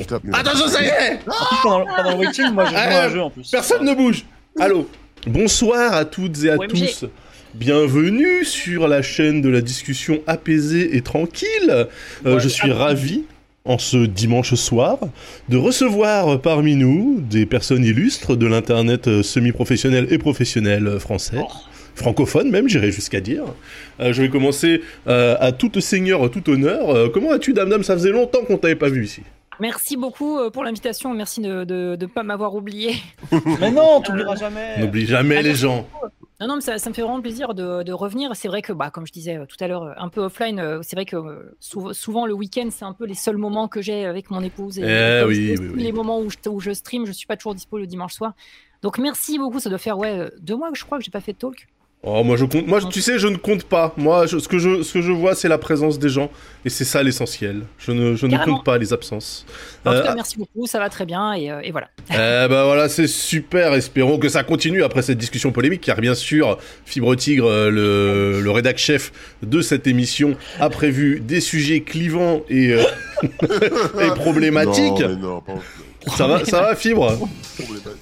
Attention. Attention, ça y est pendant, pendant, le waiting, moi, je joue à un jeu en plus. Personne ne bouge. Allô. Bonsoir à toutes et à tous. Bienvenue sur la chaîne de la discussion apaisée et tranquille. Euh, je suis ravi en ce dimanche soir, de recevoir parmi nous des personnes illustres de l'internet euh, semi-professionnel et professionnel euh, français. Oh. Francophone même, j'irais jusqu'à dire. Euh, je vais commencer à tout seigneur, tout honneur. comment as-tu, Dame Dame Ça faisait longtemps qu'on t'avait pas vu ici. Merci beaucoup pour l'invitation. Merci de ne pas m'avoir oublié. Mais non, tu n'oublieras jamais. N'oublie jamais les gens. Non, non, mais ça, me fait vraiment plaisir de, revenir. C'est vrai que, bah, comme je disais euh, tout à l'heure, un peu offline, euh, c'est vrai que euh, souvent le week-end, c'est un peu les seuls moments que j'ai avec mon épouse. Et, eh oui, les moments où je, où je stream, je suis pas toujours dispo le dimanche soir. Donc merci beaucoup. Ça doit faire ouais deux mois que je crois que j'ai pas fait de talk. Oh, moi je compte. Moi, tu sais, je ne compte pas. Moi, ce que je, ce que je vois, c'est la présence des gens, et c'est ça l'essentiel. Je ne, je ne compte pas les absences. En tout cas, merci beaucoup. Ça va très bien, et, et voilà. Eh ben voilà, c'est super. Espérons que ça continue après cette discussion polémique, car bien sûr, Fibre Tigre, le, le rédac chef de cette émission, a prévu des sujets clivants et, euh, et problématiques. Non, non, pas... Ça va, ça va, fibre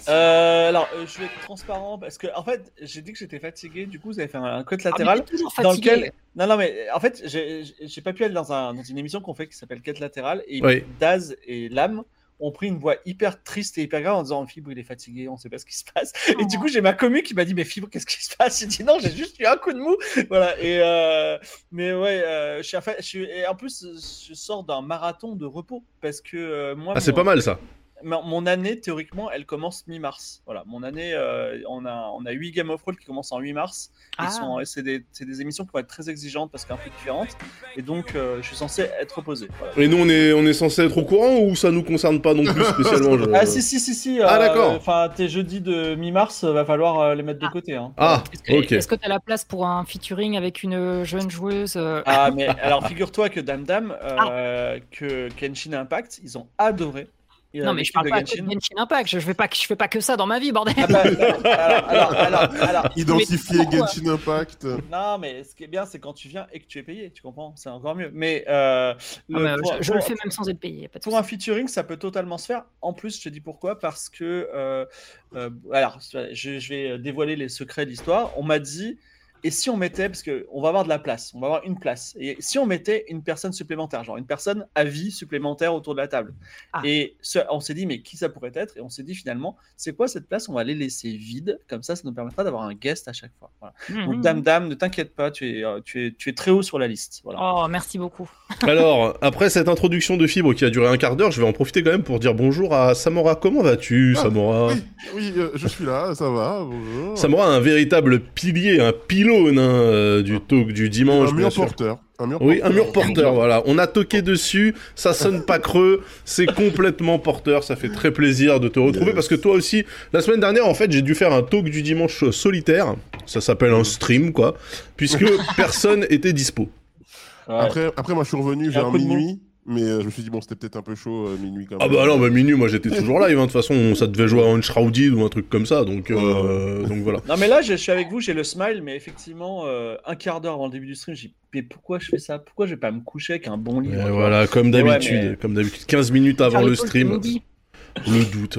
euh, Alors, euh, je vais être transparent parce que, en fait, j'ai dit que j'étais fatigué. Du coup, vous avez fait un, côte ah, latéral dans lequel. Non, non, mais en fait, j'ai pas pu aller dans, un, dans une émission qu'on fait qui s'appelle Quête latérale et Daz et Lame ont pris une voix hyper triste et hyper grave en disant Fibre, il est fatigué, on sait pas ce qui se passe. Et du oh. coup, j'ai ma commu qui m'a dit Mais Fibre, qu'est-ce qui se passe? J'ai dit Non, j'ai juste eu un coup de mou. Voilà. Et euh, mais ouais, euh, je suis, et en plus, je sors d'un marathon de repos parce que moi. Ah, c'est pas mal ça mon année, théoriquement, elle commence mi-mars. Voilà, mon année, euh, on, a, on a 8 Game of Thrones qui commencent en 8 mars. Ah. C'est des, des, émissions qui vont être très exigeantes parce qu'un peu différentes. Et donc, euh, je suis censé être reposé. Et nous, on est, on est censé être au courant ou ça nous concerne pas non plus spécialement Ah, si, si, si, si. Ah, d'accord. Enfin, tes jeudis de mi-mars, va falloir euh, les mettre de ah. côté. Hein. Ah, ok. Est-ce que tu as la place pour un featuring avec une jeune joueuse Ah, mais alors, figure-toi que Dame Dame, que Kenshin Impact, ils ont adoré non, mais je parle pas de Genshin Impact. Je fais pas, je fais pas que ça dans ma vie, bordel. Ah bah, alors, alors, alors, Identifier Genshin Impact. Non, mais ce qui est bien, c'est quand tu viens et que tu es payé. Tu comprends C'est encore mieux. Mais euh, ah je, le fais même sans être payé. pour un featuring, ça peut totalement se faire. En plus, je te dis pourquoi Parce que, euh, euh, alors, je, je, vais dévoiler les secrets de l'histoire. On m'a dit et si on mettait, parce qu'on va avoir de la place, on va avoir une place, et si on mettait une personne supplémentaire, genre une personne à vie supplémentaire autour de la table. Ah. Et on s'est dit, mais qui ça pourrait être? Et on s'est dit finalement, c'est quoi cette place? On va les laisser vide, comme ça, ça nous permettra d'avoir un guest à chaque fois. Mmh, Donc, dame, dame, ne t'inquiète pas, tu es, euh, tu, es, tu es très haut sur la liste. Voilà. Oh, merci beaucoup. Alors, après cette introduction de Fibre qui a duré un quart d'heure, je vais en profiter quand même pour dire bonjour à Samora. Comment vas-tu, ah, Samora? Oui, euh, je suis là, ça va, bonjour. Samora, un véritable pilier, un pilier euh, du talk du dimanche. Un mur porteur. Un mur oui, un mur porteur, voilà. On a toqué dessus, ça sonne pas creux, c'est complètement porteur, ça fait très plaisir de te retrouver parce que toi aussi, la semaine dernière, en fait, j'ai dû faire un talk du dimanche solitaire, ça s'appelle un stream, quoi, puisque personne était dispo. Après, après, moi, je suis revenu vers minuit. Mais euh, je me suis dit, bon, c'était peut-être un peu chaud euh, minuit quand même. Ah bah non, bah minuit, moi j'étais toujours live. Hein. De toute façon, ça devait jouer à Unshrouded ou un truc comme ça. Donc, euh, donc voilà. Non, mais là, je suis avec vous, j'ai le smile. Mais effectivement, un quart d'heure avant le début du stream, j'ai dit, mais pourquoi je fais ça? Pourquoi je vais pas me coucher avec un bon livre Voilà, comme d'habitude. Comme d'habitude. 15 minutes avant le stream. Le doute.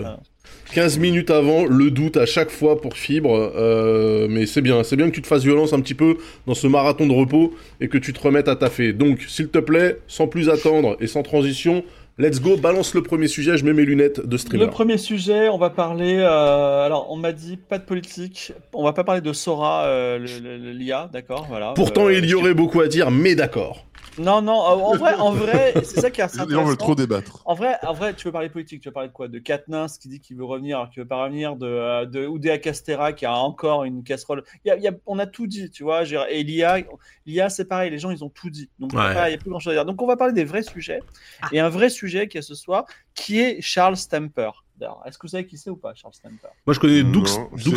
15 minutes avant, le doute à chaque fois pour Fibre. Euh, mais c'est bien, c'est bien que tu te fasses violence un petit peu dans ce marathon de repos et que tu te remettes à taffer. Donc, s'il te plaît, sans plus attendre et sans transition, Let's go, balance le premier sujet, je mets mes lunettes de streamer. Le premier sujet, on va parler. Euh, alors, on m'a dit pas de politique. On va pas parler de Sora, euh, l'IA, d'accord, voilà. Pourtant, il y aurait beaucoup à dire, mais d'accord. Non, non, euh, en vrai, en vrai c'est ça qui est assez intéressant. On veut trop débattre. En vrai, en vrai, tu veux parler politique, tu veux parler de quoi? De Katniss qui dit qu'il veut revenir, alors qu'il veut pas revenir, de, euh, de Oudéa Castera qui a encore une casserole. Il y a, on a tout dit, tu vois. Et l'IA, l'IA c'est pareil, les gens, ils ont tout dit. Donc, il n'y a plus grand-chose à dire. Donc, on va parler des vrais sujets. Ah. Et un vrai sujet qui est ce soir, qui est Charles Stamper. Est-ce que vous savez qui c'est ou pas, Charles Stamper? Moi, je connais Doug,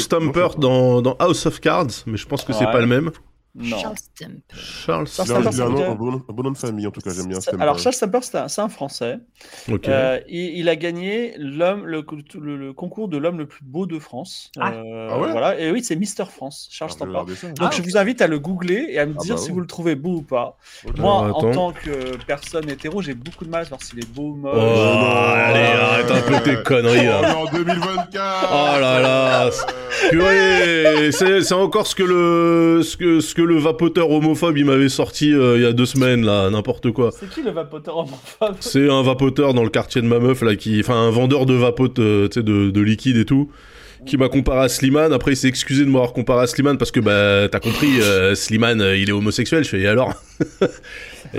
Stamper dans, dans, House of Cards, mais je pense que c'est pas le même. Non. Charles Stamper. Charles Stamper, il a un, nom- c'est- un bon, nom- un bon nom de famille, en tout cas, j'aime bien Stamper. Alors, Charles Stamper, c'est un, Français. Euh, il, il a gagné l'homme, le, le- le concours de l'homme le plus beau de France. Ah. Euh, Ah ouais voilà. Et oui, c'est Mister France, Charles Ah, Stamper. ça. Donc, Ah, je vous invite à le googler et à me Ah dire bah si oui. vous le trouvez beau ou pas. Moi, en tant que personne hétéro, j'ai beaucoup de mal à savoir s'il est beau ou moche. Oh, non. allez, arrête un peu tes conneries. Oh, là. en 2024 Oh là là, Purée, c'est encore ce que le ce que ce que le vapoteur homophobe il m'avait sorti euh, il y a deux semaines là, n'importe quoi. C'est qui le vapoteur homophobe C'est un vapoteur dans le quartier de ma meuf là qui, enfin un vendeur de vapote, euh, tu sais de, de liquide et tout, qui m'a comparé à Slimane. Après il s'est excusé de m'avoir comparé à Slimane parce que bah t'as compris, euh, Slimane euh, il est homosexuel. Je fais et alors?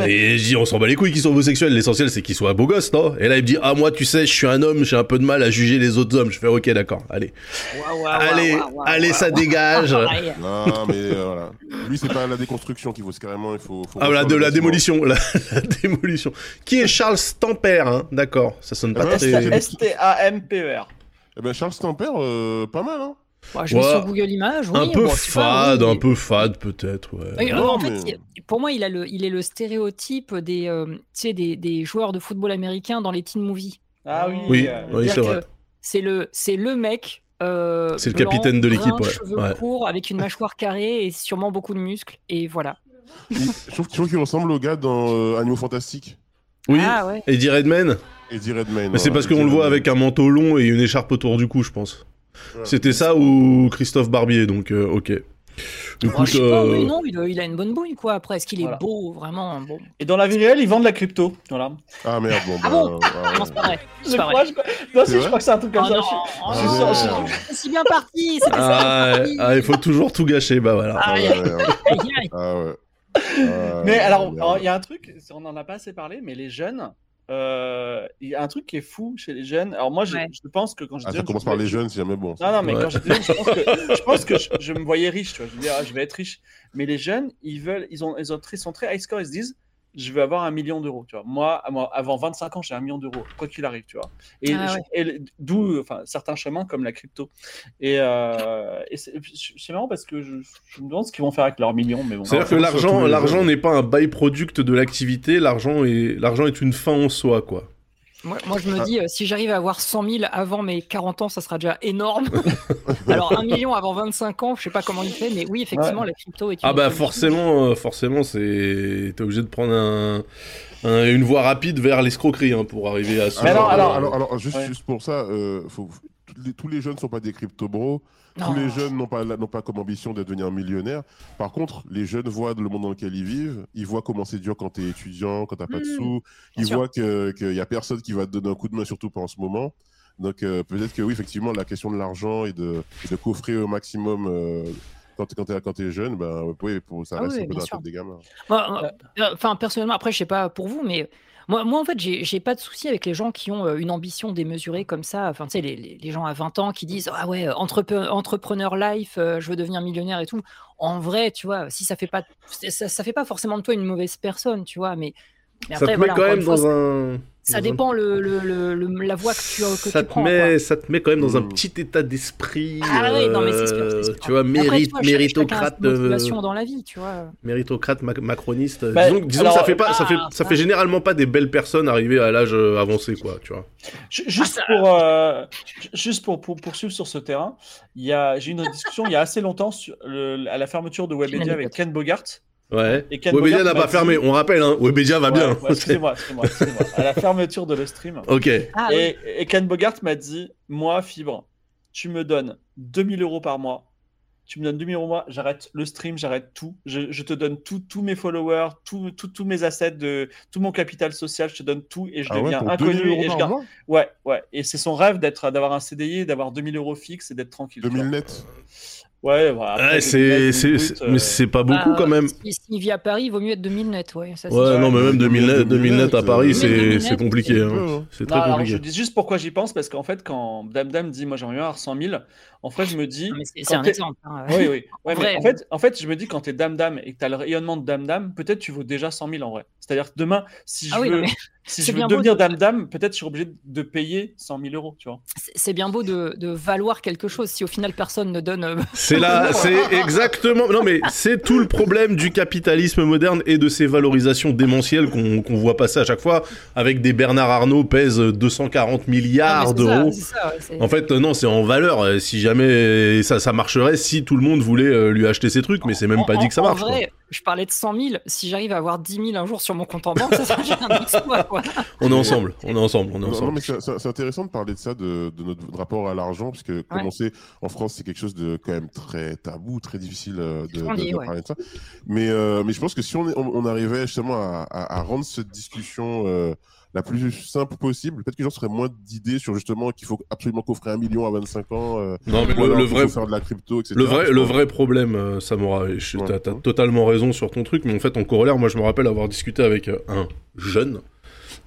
Et je dis on s'en bat les couilles qu'ils sont homosexuels. L'essentiel c'est qu'ils soient beaux gosses, non? Et là il me dit ah moi tu sais je suis un homme, j'ai un peu de mal à juger les autres hommes. Je fais ok d'accord, allez, allez, allez ça dégage. Non, mais euh, voilà. Lui, c'est pas la déconstruction qu'il faut, c'est carrément, il faut. faut Ah voilà, de la démolition, la, la démolition. Qui est Charles Stamper, hein? D'accord, ça sonne pas Ah très... S-T-A-M-P-E-R. Eh ben, Charles Stamper, euh, pas mal, hein. Bah, je vais Ouais. sur Google Images. Oui, un peu bon, c'est pas- fade, oui, un peu fade peut-être, ouais. Oui, Non, en fait, mais- il- pour moi, il, a le, il est le stéréotype des, euh, des, des joueurs de football américains dans les teen movies. Ah oui. Oui, euh, oui, c'est vrai. C'est le, mec. euh, C'est le capitaine de l'équipe, ouais. Cheveux Ouais. courts, avec une mâchoire carrée et sûrement beaucoup de muscles. Et voilà. Il- Je trouve, qu'il ressemble au gars dans euh, Animaux Fantastiques. Oui, Ah ouais. Eddie Redmayne Eddie Redmayne. Mais c'est parce qu'on le voit avec un manteau long et une écharpe autour du cou, je pense. C'était ça ou Christophe Barbier, donc euh, ok. Moi, Écoute, je sais pas, euh, mais non, il a, il a une bonne bouille, quoi. Après, est-ce qu'il est Voilà. beau, vraiment bon. Et dans la vie réelle, ils vendent de la crypto. Voilà. Ah merde, bon, Ah bah. bon? Non, c'est pas vrai. Je crois, je crois. Non, si, C'est je crois que c'est un truc comme Oh ça. non, Je oh je suis je si bien parti. C'était ça. ah, parti. ah, il faut toujours tout gâcher, bah voilà. Ah ouais, ouais. Ah ouais. Ah, Mais alors, il y a un truc, on en a pas assez parlé, mais les jeunes, euh, il y a un truc qui est fou chez les jeunes. Alors moi, je, Ouais. je pense que quand j'étais Ah, ça jeune, commence je par les jeunes, si jamais bon. ça. Non, non, mais Ouais. quand j'étais jeune, je pense que, je, pense que je, je me voyais riche, tu vois. Je me dis, ah, je vais être riche. Mais les jeunes, ils veulent, ils ont, ils ont, ils sont très high score, ils se disent, je vais avoir un million d'euros, tu vois. Moi, avant 25 ans, j'ai un million d'euros, quoi qu'il arrive, tu vois. Et, Ah ouais. et d'où, enfin, certains chemins comme la crypto. Et, euh, et c'est c'est marrant parce que je, je me demande ce qu'ils vont faire avec leurs millions, mais bon. C'est-à-dire que l'argent, l'argent n'est pas un byproduct de l'activité, l'argent est, l'argent est une fin en soi, quoi. Moi, moi, je me Ah. dis, euh, si j'arrive à avoir 100 000 avant mes 40 ans, ça sera déjà énorme. Alors, un million avant 25 ans, je sais pas comment il fait, mais oui, effectivement, la crypto est une Ah bah forcément, euh, forcément, c'est t'es obligé de prendre un, un- une voie rapide vers l'escroquerie hein, pour arriver à. ce Mais genre alors, de- alors- alors, alors, juste, Ouais. juste pour ça, euh, faut, tous, les, tous les jeunes ne sont pas des crypto-bros. Tous les jeunes n'ont pas, n'ont pas comme ambition de devenir millionnaire. Par contre, les jeunes voient le monde dans lequel ils vivent. Ils voient comment c'est dur quand tu es étudiant, quand tu pas de Mmh, sous. bien Ils sûr. voient qu'il n'y a personne qui va te donner un coup de main, surtout pas en ce moment. Donc euh, peut-être que oui, effectivement, la question de l'argent et de, et de coffrer au maximum euh, quand, quand tu es, quand t'es jeune, ben, oui, pour, ça Ah reste oui, un peu bien dans la sûr. tête des gamins. Moi, euh, Enfin, personnellement, après, je sais pas pour vous, mais moi, moi en fait, j'ai pas de souci avec les gens qui ont euh, une ambition démesurée comme ça. Enfin, tu sais, les, les- les gens à 20 ans qui disent Ah ouais, entrepe- entrepreneur life, euh, je veux devenir millionnaire et tout. En vrai, tu vois, si ça fait pas, ça, ça fait pas forcément de toi une mauvaise personne, tu vois, mais, mais ça après, te met quand même fois, dans un. Ça un- dépend le, le- le- le- la voie que tu, que Ça tu te, prends. met, quoi. ça te met quand même dans un Mm. petit état d'esprit. Ah oui, non, mais c'est sûr, euh. Tu vois, Après, mérite, tu vois, chacun- méritocrate, chacun a ses motivations dans la vie, tu vois. méritocrate, mac- macroniste. Bah, disons disons alors, que ça fait pas, ça fait, ah, ça ça. fait généralement pas des belles personnes arrivées à l'âge euh, avancé, quoi. Tu vois. Juste, Ah, ça- pour, euh, ju- juste pour, pour poursuivre sur ce terrain, il y a- j'ai eu une discussion il y a assez longtemps sur le- à la fermeture de Webedia avec Ken Bogart. Ouais. Et Ken Webedia n'a pas dit- fermé. On rappelle, hein, Webedia va Ouais, bien. ouais, excusez-moi, excusez-moi, excusez-moi. À la fermeture de le stream. ok. Ah, oui. Et, et Ken Bogart m'a dit Moi, Fibre, tu me donnes 2000 euros par mois. Tu me donnes 2000 euros par mois, j'arrête le stream, j'arrête tout. Je, je te donne tout- tous mes followers, tout- tout- tous mes assets, de, tout mon capital social, je te donne tout et je Ah deviens inconnu. 2000 euros et je garde- Ouais, ouais. Et c'est son rêve d'être, d'avoir un CDI, d'avoir 2000 euros fixes et d'être tranquille. tu 2000 vois. net. Ouais, voilà. Après, Ouais, 2000 c'est, net, c'est, 2000 c'est- brut, mais euh, c'est pas beaucoup Bah, quand même. Si, s'il vit à Paris, il vaut mieux être 2000 net, ouais. Ça, c'est Ouais, non, mais même 2000 net, 2000 net à Paris, Mais c'est, 2000 c'est net, compliqué. c'est hein. hein. Non, très alors compliqué. je dis juste pourquoi j'y pense, parce qu'en fait, quand Dame Dame dit Moi j'aimerais bien avoir 100 000, en fait, je me dis. C'est un exemple. hein. Oui, oui. Ouais, mais vrai. en, fait, en fait, je me dis quand t'es Dame Dame et que t'as le rayonnement de Dame Dame, peut-être tu vaux déjà 100 000 en vrai. C'est-à-dire que demain, si je Ah oui, veux. si je veux devenir dame-dame, peut-être je suis obligé de payer 100 000 euros, tu vois. C'est bien beau de, valoir quelque chose si au final personne ne donne. Euh, c'est là, c'est exactement. Non, mais c'est tout le problème du capitalisme moderne et de ces valorisations démentielles qu'on voit passer à chaque fois avec des Bernard Arnault pèsent 240 milliards d'euros. en fait, non, c'est en valeur. Si jamais ça, ça marcherait, si tout le monde voulait euh, lui acheter ses trucs, mais c'est même pas dit que ça marche. En vrai, je parlais de 100 000. Si j'arrive à avoir 10 000 un jour sur mon compte en banque, ça serait un exploit. On est ensemble, on est ensemble, on est ensemble. Non, mais c'est intéressant de parler de ça, de, notre rapport à l'argent, parce que comme on sait, en France, c'est quelque chose de quand même très tabou, très difficile euh, de, parler de ça. Mais, euh, mais je pense que si on, on, arrivait justement à, à, rendre cette discussion euh, la plus simple possible. Peut-être que les gens seraient moins d'idées sur justement qu'il faut absolument coffrer un million à 25 ans. non, mais le, vrai. Faire de la crypto, etc. Le vrai, le vrai problème, Samora, tu as, totalement raison sur ton truc, mais en fait, en corollaire, moi je me rappelle avoir discuté avec un jeune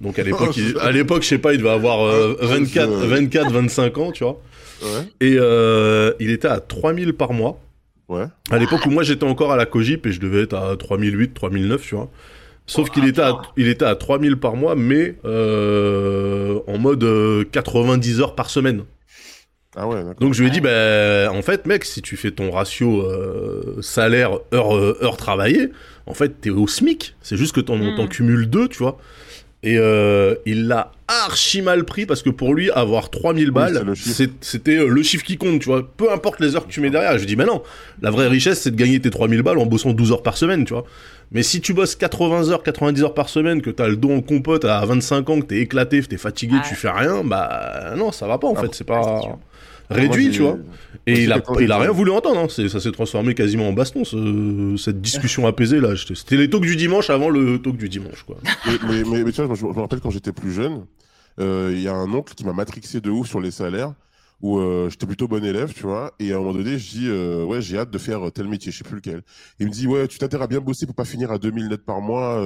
donc à l'époque, à l'époque, je sais pas, il devait avoir 24, 24, 25 ans, tu vois. Ouais. Et euh, il était à 3000 par mois. Ouais. À l'époque où moi j'étais encore à la Cogip et je devais être à 3008, 3009, tu vois. Sauf qu'il était, à, il était à 3000 par mois, mais euh, en mode 90 euh, heures par semaine. Ah ouais, Donc je lui ai dit, ben en fait, mec, si tu fais ton ratio euh, salaire heure, euh, heure travaillée, en fait, t'es au SMIC. C'est juste que t'en, mm. cumules deux, tu vois. Et euh, il l'a archi mal pris parce que pour lui, avoir 3000 balles, c'était le chiffre qui compte, tu vois. Peu importe les heures que tu mets derrière. Je dis, mais non, la vraie richesse, c'est de gagner tes 3000 balles en bossant 12 heures par semaine, tu vois. Mais si tu bosses 80 heures, 90 heures par semaine, que t'as le dos en compote à 25 ans, que t'es éclaté, que t'es fatigué, tu fais rien, bah non, ça va pas en ah fait. C'est pas réduit, tu vois. Et il a, il a rien voulu entendre. Hein. Ça s'est transformé quasiment en baston, cette discussion apaisée là. C'était les talks du dimanche avant le talk du dimanche, quoi. mais, mais, tu vois, je, me rappelle quand j'étais plus jeune, euh, il y a un oncle qui m'a matrixé de ouf sur les salaires. Où euh, j'étais plutôt bon élève, tu vois, et à un moment donné, je dis, euh, ouais, j'ai hâte de faire tel métier, je sais plus lequel. Il me dit, ouais, tu t'intérêtes à bien bosser pour pas finir à 2000 net par mois,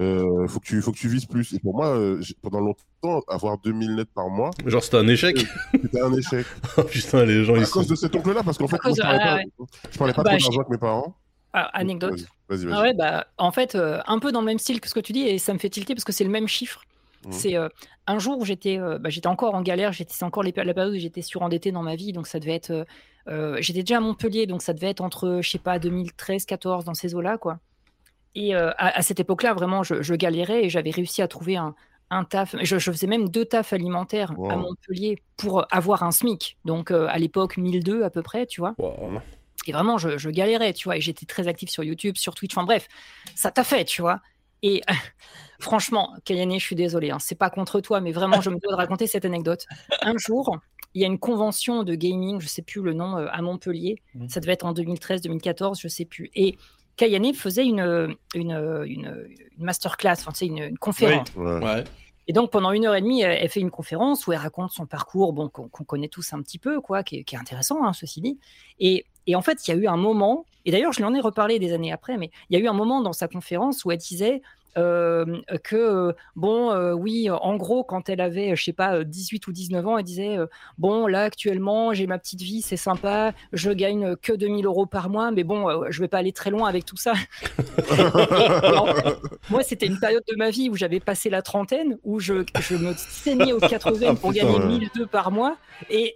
euh, faut que tu faut que tu vises plus. Et pour moi, euh, pendant longtemps, avoir 2000 nets par mois, genre c'était un échec. C'était un échec. oh, putain, les gens. À cause de cet oncle-là, parce qu'en fait, moi, je parlais pas, je parlais pas bah, trop d'argent avec mes parents. Ah, anecdote. Vas -y, vas -y. Ah ouais, bah, en fait, euh, un peu dans le même style que ce que tu dis, et ça me fait tilter parce que c'est le même chiffre. Mmh. C'est euh, un jour où j'étais bah, j'étais encore en galère, j'étais encore les, la période où j'étais surendetté dans ma vie, donc ça devait être. j'étais déjà à Montpellier, donc ça devait être entre, je sais pas, 2013, 14 dans ces eaux-là, quoi. Et à, cette époque-là, vraiment, je, galérais et j'avais réussi à trouver un, taf. Je, faisais même deux tafs alimentaires à Montpellier pour avoir un SMIC. Donc à l'époque, 1002 à peu près, tu vois. Et vraiment, je, galérais, tu vois. Et j'étais très actif sur YouTube, sur Twitch. Enfin bref, ça t'a fait, tu vois. Et franchement, Kayane, je suis désolé, hein, c'est pas contre toi, mais vraiment, je me dois de raconter cette anecdote. Un jour, il y a une convention de gaming, je sais plus le nom, euh, à Montpellier. Mmh. Ça devait être en 2013, 2014, je sais plus. Et Kayane faisait une, une, une, masterclass, enfin, une, une conférence. Et donc pendant une heure et demie, elle, fait une conférence où elle raconte son parcours, bon, qu'on connaît tous un petit peu, quoi, qui, est, intéressant, hein, ceci dit. Et, et, en fait, il y a eu un moment, et d'ailleurs je lui en ai reparlé des années après, mais il y a eu un moment dans sa conférence où elle disait euh, que, bon, euh, oui, en gros, quand elle avait, je sais pas, 18 ou 19 ans, elle disait, euh, bon, là, actuellement, j'ai ma petite vie, c'est sympa, je gagne que 2000 euros par mois, mais bon, je vais pas aller très loin avec tout ça. moi, c'était une période de ma vie où j'avais passé la trentaine, où je, je me saignais aux 80 pour gagner 1002 par mois, et,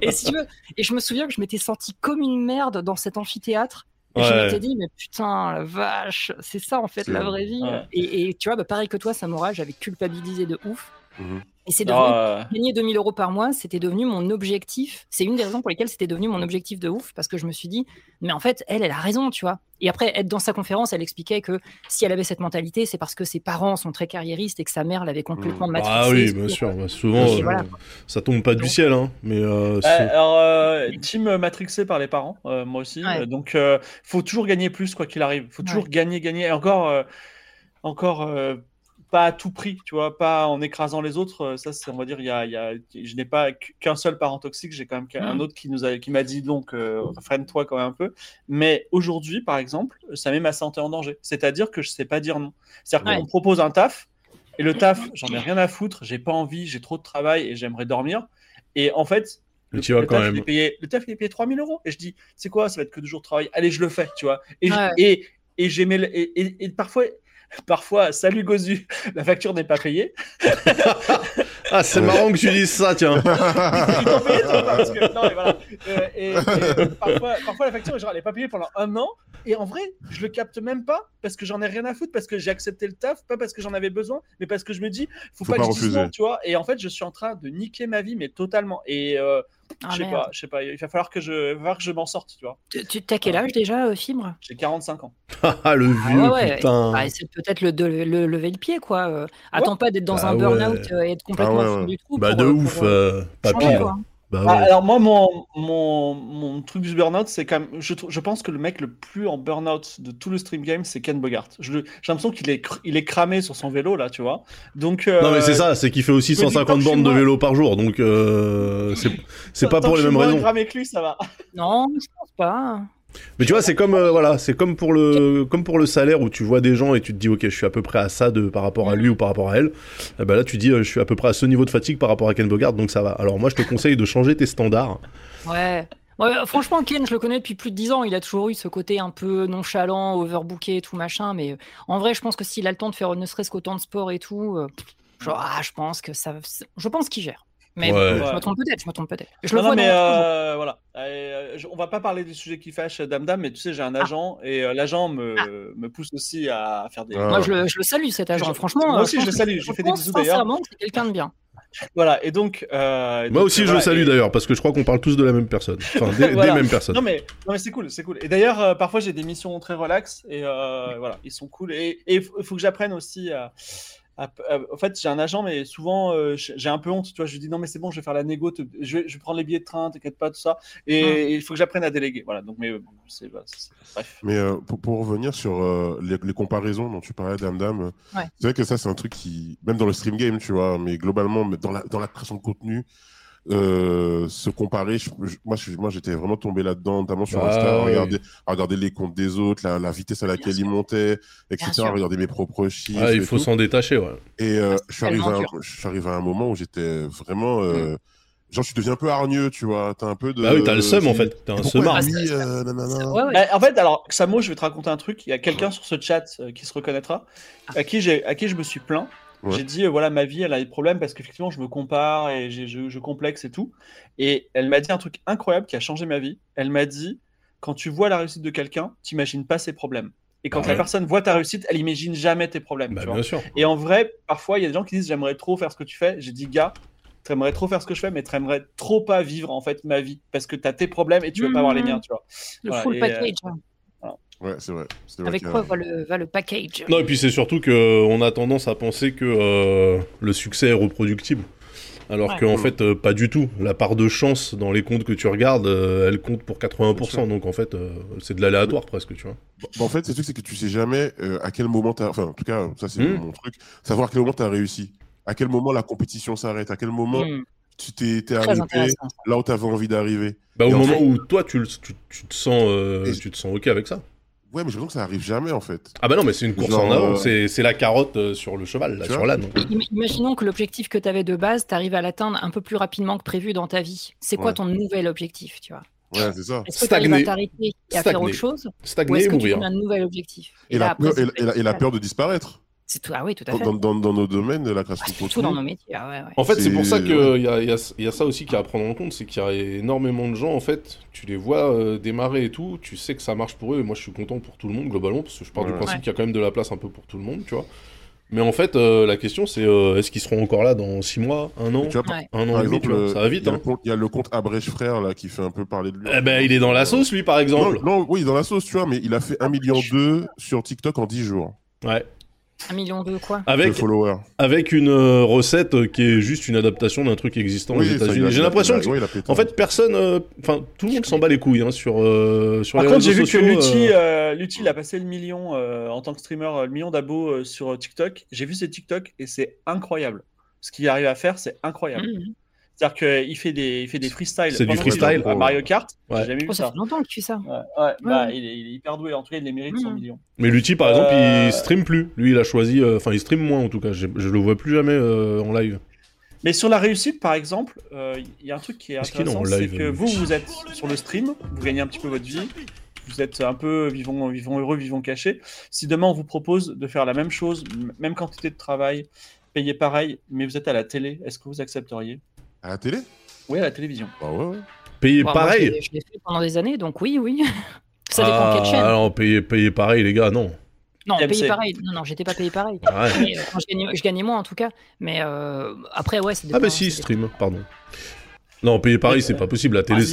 et, si tu veux, et je me souviens que je m'étais senti comme une merde dans cet amphithéâtre et je m'étais dit, mais putain, la vache, c'est ça en fait la vraie vie. Et, tu vois, bah, pareil que toi, Samora, j'avais culpabilisé de ouf. Mhm. Et c'est devenu, ah, gagner 2000 euros par mois, c'était devenu mon objectif. C'est une des raisons pour lesquelles c'était devenu mon objectif de ouf, parce que je me suis dit, mais en fait, elle, elle a raison, tu vois. Et après, être dans sa conférence, elle expliquait que si elle avait cette mentalité, c'est parce que ses parents sont très carriéristes et que sa mère l'avait complètement mmh. matrixée. Ah oui, bien sûr. Bah, souvent, euh, ça tombe pas du ciel, hein. Mais euh, alors, euh, team matrixé par les parents, moi aussi. donc, faut toujours gagner plus, quoi qu'il arrive. Faut toujours gagner, gagner. Et encore, encore pas à tout prix, tu vois, pas en écrasant les autres. Euh, ça, c'est, on va dire, il y a, y a, je n'ai pas qu'un seul parent toxique, j'ai quand même un mmh. autre qui nous a, qui m'a dit donc, euh, freine-toi quand même un peu. Mais aujourd'hui, par exemple, ça met ma santé en danger. C'est-à-dire que je sais pas dire non. C'est-à-dire qu'on me propose un taf et le taf, j'en ai rien à foutre, j'ai pas envie, j'ai trop de travail et j'aimerais dormir. Et en fait, le, tu le, taf, Il est payé, le taf, il est payé 3000 euros. Et je dis, c'est quoi, ça va être que deux jours de travail. Allez, je le fais, tu vois. Et, et, et, et, et, parfois, parfois, salut Gozu, la facture n'est pas payée. ah, c'est marrant que tu dises ça, tiens. Ils t'ont payé, toi, parce que. Non, mais voilà. Euh, et, parfois, parfois, la facture, genre, elle n'est pas payée pendant un an. Et en vrai, je le capte même pas parce que j'en ai rien à foutre, parce que j'ai accepté le taf, pas parce que j'en avais besoin, mais parce que je me dis, faut, faut pas, que je dise non, tu vois. Et en fait, je suis en train de niquer ma vie, mais totalement. Et euh, ah, je sais pas, je sais pas, il va falloir que je, que je m'en sorte, tu vois. Tu as quel âge déjà, euh, Fibre? J'ai 45 ans. Ah, le ah, vieux, putain. Ah, c'est peut-être le, le, lever le pied, quoi. Euh. attends pas d'être dans bah un burn-out et être complètement du trou. Bah, de ouf, pas pire. Bah ah, alors moi, mon, mon, mon truc du burn-out, c'est quand même... Je, je, pense que le mec le plus en burn-out de tout le stream game, c'est Ken Bogart. J'ai l'impression qu'il est, il est cramé sur son vélo, là, tu vois. Donc, Non, mais c'est euh, ça, c'est qu'il fait aussi 150 bandes de vélo par jour, donc euh, c'est pas pour les mêmes raisons. cramé que lui, ça va. Non, je pense pas. Mais tu vois, c'est comme euh, voilà, c'est comme pour le comme pour le salaire où tu vois des gens et tu te dis ok, je suis à peu près à ça de par rapport à lui ou par rapport à elle. Eh ben là, tu dis euh, je suis à peu près à ce niveau de fatigue par rapport à Ken Bogart, donc ça va. Alors moi, je te conseille de changer tes standards. Ouais. franchement, Ken, je le connais depuis plus de 10 ans. Il a toujours eu ce côté un peu nonchalant, overbooké, tout machin. Mais euh, en vrai, je pense que s'il a le temps de faire ne serait-ce qu'autant de sport et tout, genre, ah, je pense que ça, je pense qu'il gère. Mais je me trompe peut-être, je me trompe peut-être. Je le vois mais euh, voilà. Euh, on va pas parler du sujet qui fâche Dame Dame, mais tu sais, j'ai un ah. agent et euh, l'agent me, ah. me, pousse aussi à faire des. Moi, je le, je le, salue cet agent. Franchement, moi aussi, je, le salue. Je fais des bisous d'ailleurs. c'est quelqu'un de bien. Voilà, et donc. Moi aussi, je le salue d'ailleurs, parce que je crois qu'on parle tous de la même personne. Enfin, des, mêmes personnes. Non, mais, non, mais c'est cool, c'est cool. Et d'ailleurs, parfois, j'ai des missions très relax, et voilà, ils sont cool. Et il faut que j'apprenne aussi à euh, en fait, j'ai un agent, mais souvent, euh, j'ai un peu honte. Tu vois, je lui dis non, mais c'est bon, je vais faire la négo, je, vais, je prendre les billets de train, t'inquiète pas, tout ça. Et, mmh. il faut que j'apprenne à déléguer. Voilà. Donc, mais c'est bref. Mais euh, pour, revenir sur les, comparaisons dont tu parlais, Dame Dame, c'est vrai que ça, c'est un truc qui, même dans le stream game, tu vois, mais globalement, dans la, dans la création de contenu, euh, se comparer. moi, moi, j'étais vraiment tombé là-dedans, notamment sur bah Insta, regarder, regarder, les comptes des autres, la, vitesse à laquelle ils montaient, etc. Regarder mes propres chiffres. Ah, il faut s'en détacher, ouais. Et euh, je, suis arrivé à un, je suis arrivé à un moment où j'étais vraiment. Euh, mm. Genre, tu deviens un peu hargneux, tu vois. T'as un peu de. Bah oui, t'as le seum en fait. T'as un seum En fait, alors, Samo, je vais te raconter un truc. Il y a quelqu'un sur ce chat qui se reconnaîtra, ah. à qui, à qui je me suis plaint j'ai dit, euh, voilà, ma vie, elle a des problèmes parce qu'effectivement, je me compare et je, je, complexe et tout. Et elle m'a dit un truc incroyable qui a changé ma vie. Elle m'a dit, quand tu vois la réussite de quelqu'un, tu n'imagines pas ses problèmes. Et quand ah la personne voit ta réussite, elle imagine jamais tes problèmes. Bah, et en vrai, parfois, il y a des gens qui disent, j'aimerais trop faire ce que tu fais. J'ai dit, gars, tu aimerais trop faire ce que je fais, mais tu aimerais trop pas vivre en fait ma vie parce que tu as tes problèmes et tu veux pas avoir les mmh. miens, tu vois. Le full package. Euh, hein. Ouais, c'est vrai. Avec quoi va le, va le, package? Non, et puis c'est surtout qu'on a tendance à penser que euh, le succès est reproductible. Alors qu'en fait, euh, pas du tout. La part de chance dans les comptes que tu regardes, euh, elle compte pour 80%. Donc en fait, c'est de l'aléatoire presque, tu vois. Bah, en fait, c'est c'est que tu sais jamais à quel moment tu as. Enfin, en tout cas, ça c'est hmm. mon truc. Savoir à quel moment tu as réussi. À quel moment la compétition s'arrête. À quel moment. Hmm. tu t'es arrivé là où tu avais envie d'arriver. Bah, au moment où toi, tu, tu, tu te sens, tu te sens OK avec ça. Ouais, mais je pense que ça arrive jamais en fait. Ah bah non, mais c'est une course en avant, euh, c'est la carotte euh, sur le cheval, là, sur l'âne. Imaginons que l'objectif que tu avais de base, tu arrives à l'atteindre un peu plus rapidement que prévu dans ta vie. C'est quoi ton nouvel objectif, tu vois? Ouais, c'est ça. Est-ce que tu vas t'arrêter et à faire autre chose? Stagner ou est-ce que tu as un nouvel objectif? Et, la, et la peur de disparaître. Tout... Ah oui, tout à fait. Dans, dans, dans nos domaines de la création ah, de Tout dans nos métiers, ah ouais, ouais. En fait, c'est pour ça qu'il y, y, a, y a ça aussi qui a à prendre en compte, c'est qu'il y a énormément de gens, en fait, tu les vois euh, démarrer et tout, tu sais que ça marche pour eux, et moi je suis content pour tout le monde, globalement, parce que je pars du principe qu'il y a quand même de la place un peu pour tout le monde, tu vois. Mais en fait, euh, la question c'est euh, est-ce qu'ils seront encore là dans 6 mois, 1 an, un an et demi, ça va vite. Il y, hein. y, a le compte Abrèche Frère là qui fait un peu parler de lui. Eh ben, il est dans la sauce lui par exemple. Non, non oui, dans la sauce, tu vois, mais il a fait 1 million 2 sur TikTok en 10 jours. Ouais. Un million de quoi avec, avec une euh, recette euh, qui est juste une adaptation d'un truc existant aux États-Unis. J'ai l'impression que, en fait, personne, euh, enfin, tout le monde s'en bat les couilles hein, sur sur Par contre, j'ai vu que Lutti, il a passé le million en tant que streamer, le million d'abos sur TikTok. J'ai vu ses TikTok et c'est incroyable. Ce qu'il arrive à faire, c'est incroyable. Mmh. C'est-à-dire qu'il fait des, il fait des freestyles. C'est du freestyle. À Mario Kart. J'ai jamais vu oh, ça. Ça fait longtemps que tu fais ça. Ouais, bah, il, est, hyper doué. En tout cas, il les mérite mmh. million. Mais Lutti, par exemple, il stream plus. Lui, il a choisi. Euh, enfin, il stream moins en tout cas. Je, je le vois plus jamais euh, en live. Mais sur la réussite, par exemple, euh, il y a un truc qui est intéressant, c'est que vous, vous êtes sur le stream, vous gagnez un petit peu votre vie, vous êtes un peu vivons, vivons heureux, vivons cachés. Si demain on vous propose de faire la même chose, même quantité de travail, payé pareil, mais vous êtes à la télé, est-ce que vous accepteriez? À la télé Oui, à la télévision. Bah ouais, ouais. Payer pareil Je l'ai fait pendant des années, donc oui, oui. Ça dépend ah, quelle chaîne. Alors, payer, payer pareil, les gars, non. Non, payé pareil. Non, non, j'étais pas payé pareil. Ah mais, euh, je, gagnais, moins en tout cas. Mais euh, après, ouais, c'est. Ah bah si, stream, pardon. Non, payer pareil, c'est pas possible. La télé,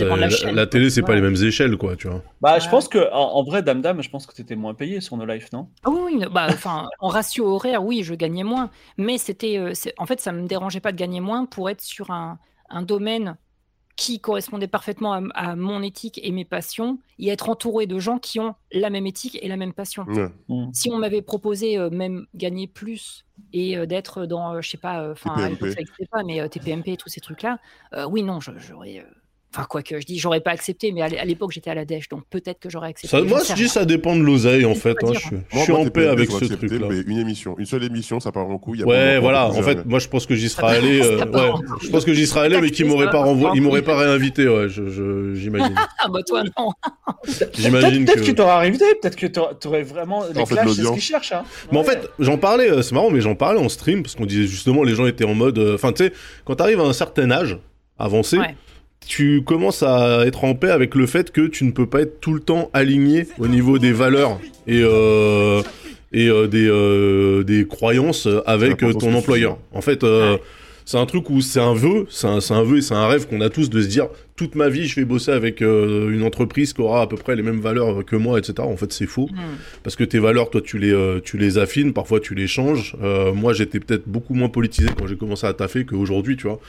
la, télé, c'est pas les mêmes échelles, quoi, tu vois. Bah, je pense que, en, vrai, Dame Dame, je pense que t'étais moins payé sur nos lives, non? Ah oui, oui. Bah, enfin, en ratio horaire, oui, je gagnais moins. Mais c'était, euh, en fait, ça me dérangeait pas de gagner moins pour être sur un, un domaine qui correspondait parfaitement à, mon éthique et mes passions, et être entouré de gens qui ont la même éthique et la même passion. Mm. Si on m'avait proposé euh, même gagner plus et euh, d'être dans, je sais pas, enfin, pas, mais TPMP et tous ces trucs-là, oui, non, j'aurais Enfin, quoi que je dis, j'aurais pas accepté, mais à l'époque, j'étais à la dèche, donc peut-être que j'aurais accepté. moi, je dis, ça dépend de l'oseille, en fait. Hein, je, suis en paix avec ce truc-là. Une émission, une seule émission, ça part en coup. ouais, voilà. En fait, moi, je pense que j'y serais allé. Euh, ouais, je pense que j'y serais allé, mais qu'il m'aurait pas renvoyé, il m'aurait pas réinvité. Ouais, j'imagine. ah bah toi, non. J'imagine Peut-être que, tu t'aurais arrivé, peut-être que tu aurais vraiment les clashs, c'est ce qu'ils cherchent. Hein. Mais en fait, j'en parlais. Euh, c'est marrant, mais j'en parlais en stream parce qu'on disait justement, les gens étaient en mode. Euh, enfin, tu sais, quand t'arrives à un certain âge avancé tu commences à être en paix avec le fait que tu ne peux pas être tout le temps aligné au niveau des valeurs et, euh, et euh, des, euh, des croyances avec ton employeur. En fait, c'est un truc où c'est un vœu, c'est un, un, vœu et c'est un rêve qu'on a tous de se dire toute ma vie je vais bosser avec euh, une entreprise qui aura à peu près les mêmes valeurs que moi, etc. En fait, c'est faux hmm. parce que tes valeurs, toi, tu les, euh, tu les affines, parfois tu les changes. Euh, moi, j'étais peut-être beaucoup moins politisé quand j'ai commencé à taffer qu'aujourd'hui, tu vois.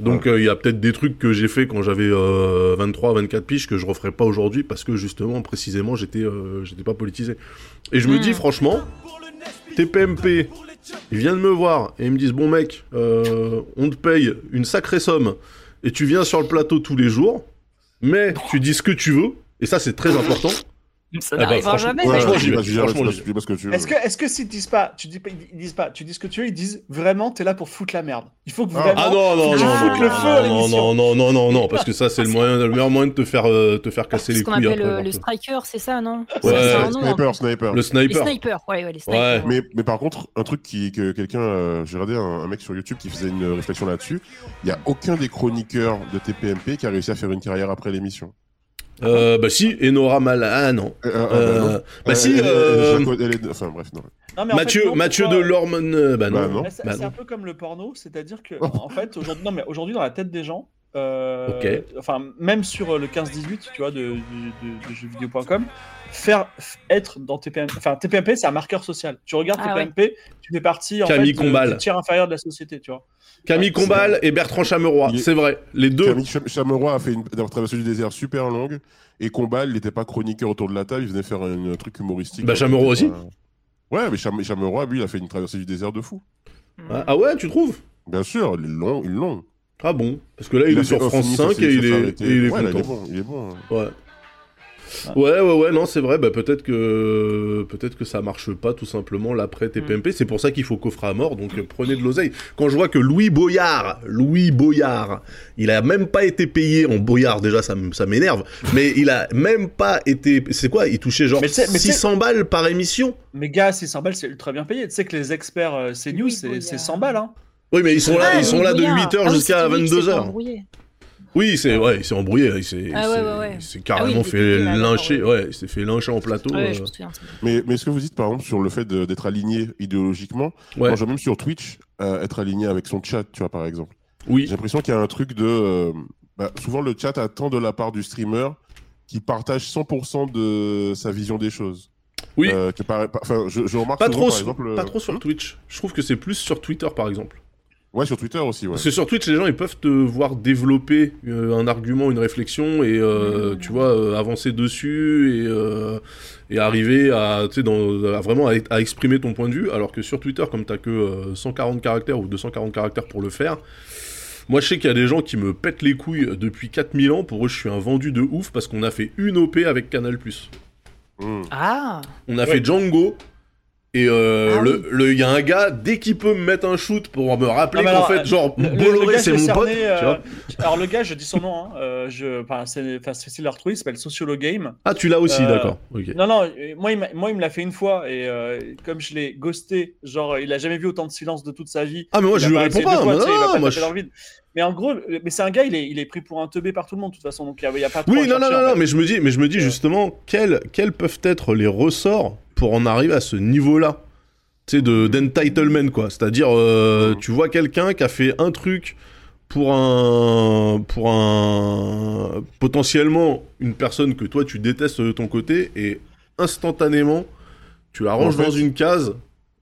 Donc, il y a peut-être des trucs que j'ai fait quand j'avais 23, 24 piges que je referais pas aujourd'hui parce que justement, précisément, j'étais, j'étais pas politisé. Et je me dis, hmm. franchement, TPMP ils viennent me voir et ils me disent Bon, mec, euh, on te paye une sacrée somme et tu viens sur le plateau tous les jours, mais tu dis ce que tu veux, et ça, c'est très important. Ça ah n'arrivera jamais. Franchement, j'y vais. Est-ce que, est-ce que s'ils disent pas, tu dis pas, ils disent pas, tu dis ce que tu veux, ils disent vraiment, t'es là pour foutre la merde. Il faut que vraiment. Ah non non non non le feu non non non non non non parce que ça c'est le moyen, le meilleur moyen de te faire euh, te faire casser les couilles. Ce qu'on appelle le striker, c'est ça, non Ouais. Sniper, sniper. Le sniper. sniper, ouais, ouais, les snipers. Mais mais par contre, un truc qui que quelqu'un, euh, j'ai regardé un mec sur YouTube qui faisait une réflexion là-dessus. Il y a aucun des chroniqueurs de TPMP qui a réussi à faire une carrière après l'émission. Euh, bah si, Enora Mal... Ah non. Euh, euh, euh bah, bah si. Enfin bref, non. non Mathieu, Mathieu de Lorme... Bah non. Bah, c'est un peu comme le porno, c'est-à-dire que en fait, aujourd'hui, non mais aujourd'hui dans la tête des gens, euh, enfin même sur le 15-18, tu vois, de, de, de jeuxvideo.com, faire être dans TPMP, enfin TPMP, c'est un marqueur social. Tu regardes ah TPMP, tu fais partie en Camille fait, du tiers inférieur de la société, tu vois. Camille Combal et Bertrand Chameroy, c'est vrai. Les deux. Camille Chameroy a fait une traversée du désert super longue et Combal, il n'était pas chroniqueur autour de la table, il venait faire un, truc humoristique. Bah Chameroy aussi. Ouais, mais Chameroy, lui, il a fait une traversée du désert de fou. Ah, ah ouais, tu trouves? Bien sûr, ils l'ont, ils l'ont. Ah bon? Parce que là, il, est sur France 5 et il est, il est, ouais, il est bon. Il est bon. Hein. Ouais. Ouais, ouais, ouais, non, c'est vrai. Bah, peut-être que peut-être que ça marche pas tout simplement l'après TPMP. Mm. C'est pour ça qu'il faut coffrer à mort. Donc prenez de l'oseille. Quand je vois que Louis Boyard, Louis Boyard, il a même pas été payé en Boyard déjà, ça, ça m'énerve. mais il a même pas été. C'est quoi Il touchait genre 600 balles par émission? Mais gars, 600 balles, c'est ultra bien payé. Tu sais que les experts euh, CNews, c'est 100 balles, hein. Oui, mais ils sont là, ils sont là de 8h ah jusqu'à 22h. Oui, c'est ouais, il s'est embrouillé, il s'est ah carrément ah fait lyncher, ouais, il s'est fait lyncher en plateau. Euh. mais mais ce que vous dites par exemple sur le fait d'être aligné idéologiquement, moi j'ai même sur Twitch euh, être aligné avec son chat, tu vois par exemple. Oui. J'ai l'impression qu'il y a un truc de euh, bah, souvent le chat attend de la part du streamer qui partage 100% de sa vision des choses. Oui. enfin, je, remarque pas trop, par exemple, pas trop sur hmm Twitch. Je trouve que c'est plus sur Twitter par exemple. Ouais, sur Twitter aussi. Ouais. Parce que sur Twitch, les gens ils peuvent te voir développer euh, un argument, une réflexion et euh, tu vois euh, avancer dessus et, et arriver à, dans, à vraiment à, exprimer ton point de vue. Alors que sur Twitter, comme t'as que 140 caractères ou 240 caractères pour le faire, moi je sais qu'il y a des gens qui me pètent les couilles depuis 4000 ans. Pour eux, je suis un vendu de ouf parce qu'on a fait une OP avec Canal+. Mmh. Ah. On a fait Django Et euh, ah le, il y a un gars, dès qu'il peut me mettre un shoot pour me rappeler qu'en fait, genre, Bolloré, c'est mon pote. Euh, alors, le gars, je dis son nom, hein, euh, je, c'est facile à retrouver, il s'appelle Sociolo Game. Ah, tu l'as aussi, d'accord. Non, non, moi, il, moi, il me l'a fait une fois, et comme je l'ai ghosté, genre, il a jamais vu autant de silence de toute sa vie. Ah, mais moi, je lui réponds pas, non, moi, Mais en gros, mais c'est un gars, il est, il est pris pour un teubé par tout le monde, de toute façon, donc il n'y a, pas Oui, non, non, non, mais je me dis, mais je me dis justement, quels, quels peuvent être les ressorts pour en arriver à ce niveau-là. C'est de d'entitlement quoi. C'est-à-dire, euh, tu vois quelqu'un qui a fait un truc pour un pour un potentiellement une personne que toi tu détestes de ton côté et instantanément tu la ranges dans une case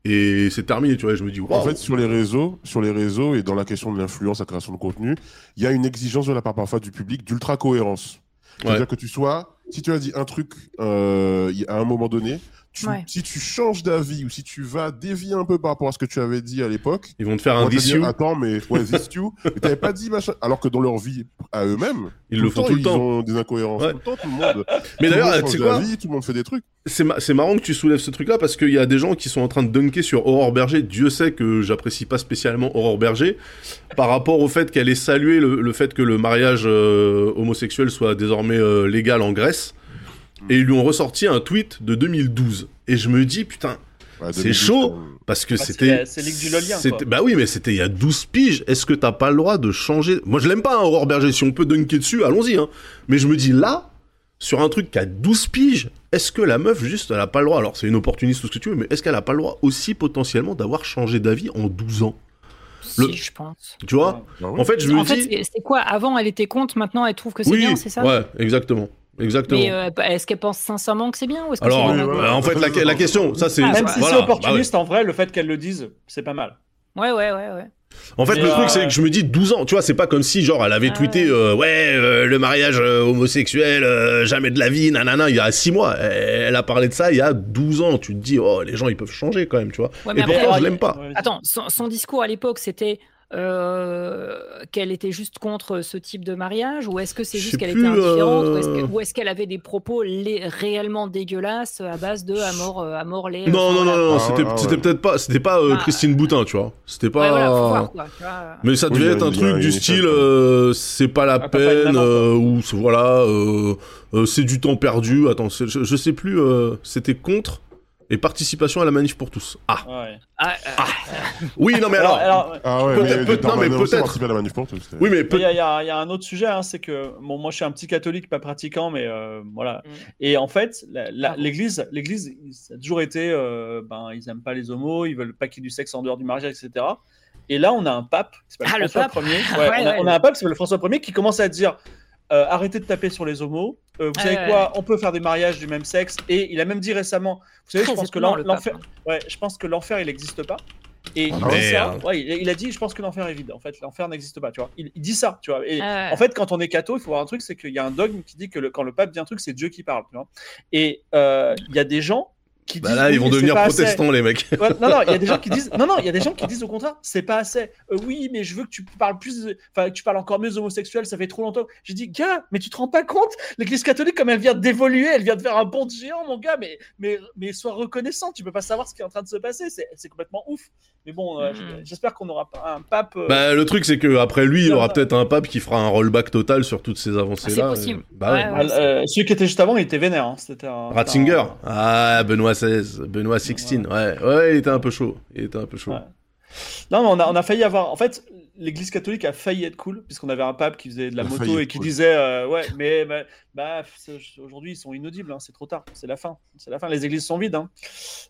et c'est terminé, tu vois, je me dis, En fait, sur les réseaux, sur les réseaux et dans la question de l'influence, la création de contenu, il y a une exigence de la part parfois du public d'ultra cohérence. C'est-à-dire que tu sois, si tu as dit un truc euh, à un moment donné, si tu changes d'avis ou si tu vas dévier un peu par rapport à ce que tu avais dit à l'époque, ils vont te faire un this Attends, mais ouais, this you. mais t'avais pas dit machin. Alors que dans leur vie à eux-mêmes, ils le font tout le temps. Ils ont des incohérences tout le temps, tout le monde. mais d'ailleurs, tu sais quoi Tout le monde fait des trucs. C'est marrant que tu soulèves ce truc-là parce qu'il y a des gens qui sont en train de dunker sur Aurore Berger. Dieu sait que j'apprécie pas spécialement Aurore Berger par rapport au fait qu'elle ait salué le, fait que le mariage euh, homosexuel soit désormais euh, légal en Grèce et ils lui ont ressorti un tweet de 2012. Et je me dis, putain, c'est chaud, parce que bah, c'était... C'est Ligue du Lolien, Bah oui, mais c'était il y a 12 piges. Est-ce que t'as pas le droit de changer? Moi, je l'aime pas, hein, Aurore Berger. Si on peut dunker dessus, allons-y. Hein. Mais je me dis, là, sur un truc qui a 12 piges, est-ce que la meuf, juste, elle a pas le droit? Alors, c'est une opportuniste, tout ce que tu veux, mais est-ce qu'elle a pas le droit aussi, potentiellement, d'avoir changé d'avis en 12 ans? Si, je pense. Tu vois? Bah En fait, je me dis. c'est quoi? Avant, elle était contre, maintenant, elle trouve que c'est bien, c'est ça? Ouais, exactement. Exactement. Mais euh, est-ce qu'elle pense sincèrement que c'est bien ou est-ce Alors, euh, en fait, la, question, ça c'est. Même si c'est opportuniste, en vrai, le fait qu'elle le dise, c'est pas mal. Ouais, ouais, ouais, ouais. En fait, le truc, c'est que je me dis 12 ans, tu vois, c'est pas comme si, genre, elle avait tweeté, euh, ouais, le mariage homosexuel, jamais de la vie, nanana, il y a 6 mois. Elle, a parlé de ça il y a 12 ans. Tu te dis, oh, les gens, ils peuvent changer quand même, tu vois. Et pourtant, je l'aime pas. Attends, son discours à l'époque, c'était euh, qu'elle était juste contre ce type de mariage ou est-ce que c'est juste qu'elle était indifférente ou est-ce qu'elle avait des propos réellement dégueulasses à base de à mort euh, à mort les non non non, non, c'était ah, peut-être pas c'était pas euh, bah, Christine Boutin tu vois. C'était pas mais ça devait être un truc du style c'est pas la ah, peine ou voilà c'est du temps perdu attends je, je sais plus c'était contre et participation à la manif pour tous. Ah. Ouais. ah, ah. Oui, non mais alors. ah ouais, peut-être. non mais peut-être. à la manif pour tous. Oui, mais il y, a un autre sujet, hein, c'est que bon, moi je suis un petit catholique pas pratiquant, mais euh, voilà. Mm. Et en fait, l'Église, l'Église, ça a toujours été, euh, ben ils aiment pas les homos, ils veulent pas qu'il y ait du sexe en dehors du mariage, etc. Et là, on a un pape qui s'appelle François Ier. Ouais, on, a, on, a, un pape qui s'appelle François Ier qui commence à dire euh, arrêtez de taper sur les homos. Euh, vous savez quoi On peut faire des mariages du même sexe. Et il a même dit récemment, vous savez, je pense, que l'enfer, ouais, je pense que l'enfer, il n'existe pas. Et il, dit ça, ouais, il, a dit, je pense que l'enfer est vide. En fait, l'enfer n'existe pas, tu vois. Il, dit ça, tu vois. Et en fait, quand on est catho, il faut voir un truc, c'est qu'il y a un dogme qui dit que quand le pape dit un truc, c'est Dieu qui parle, tu vois. Et euh, il y a des gens bah là, ils vont devenir protestants, les mecs. non, non, il y a des gens qui disent, non, non, il y a des gens qui disent au contraire, c'est pas assez. Euh, oui, mais je veux que tu parles plus, enfin, que tu parles encore mieux homosexuels, ça fait trop longtemps. J'ai dit, gars, mais tu te rends pas compte? L'Église catholique, comme elle vient d'évoluer, elle vient de faire un bond de géant, mon gars, mais, mais, mais sois reconnaissant, tu peux pas savoir ce qui est en train de se passer, c'est complètement ouf. Mais bon, euh, hmm. j'espère qu'on aura pas un pape. Euh, bah, le truc, c'est que après lui, il y aura peut-être un pape qui fera un rollback total sur toutes ces avancées-là. c'est possible. Bah, celui qui était juste avant, il était vénère. Hein. C'était Ratzinger. Ah, Benoît XVI. Benoît 16, ouais. ouais. il était un peu chaud. Il était un peu chaud. Non, mais on a, on a failli avoir. En fait, l'Église catholique a failli être cool, puisqu'on avait un pape qui faisait de la moto et qui disait euh, Ouais, mais bah, aujourd'hui, ils sont inaudibles, hein, c'est trop tard, c'est la fin. C'est la fin, les églises sont vides. Hein.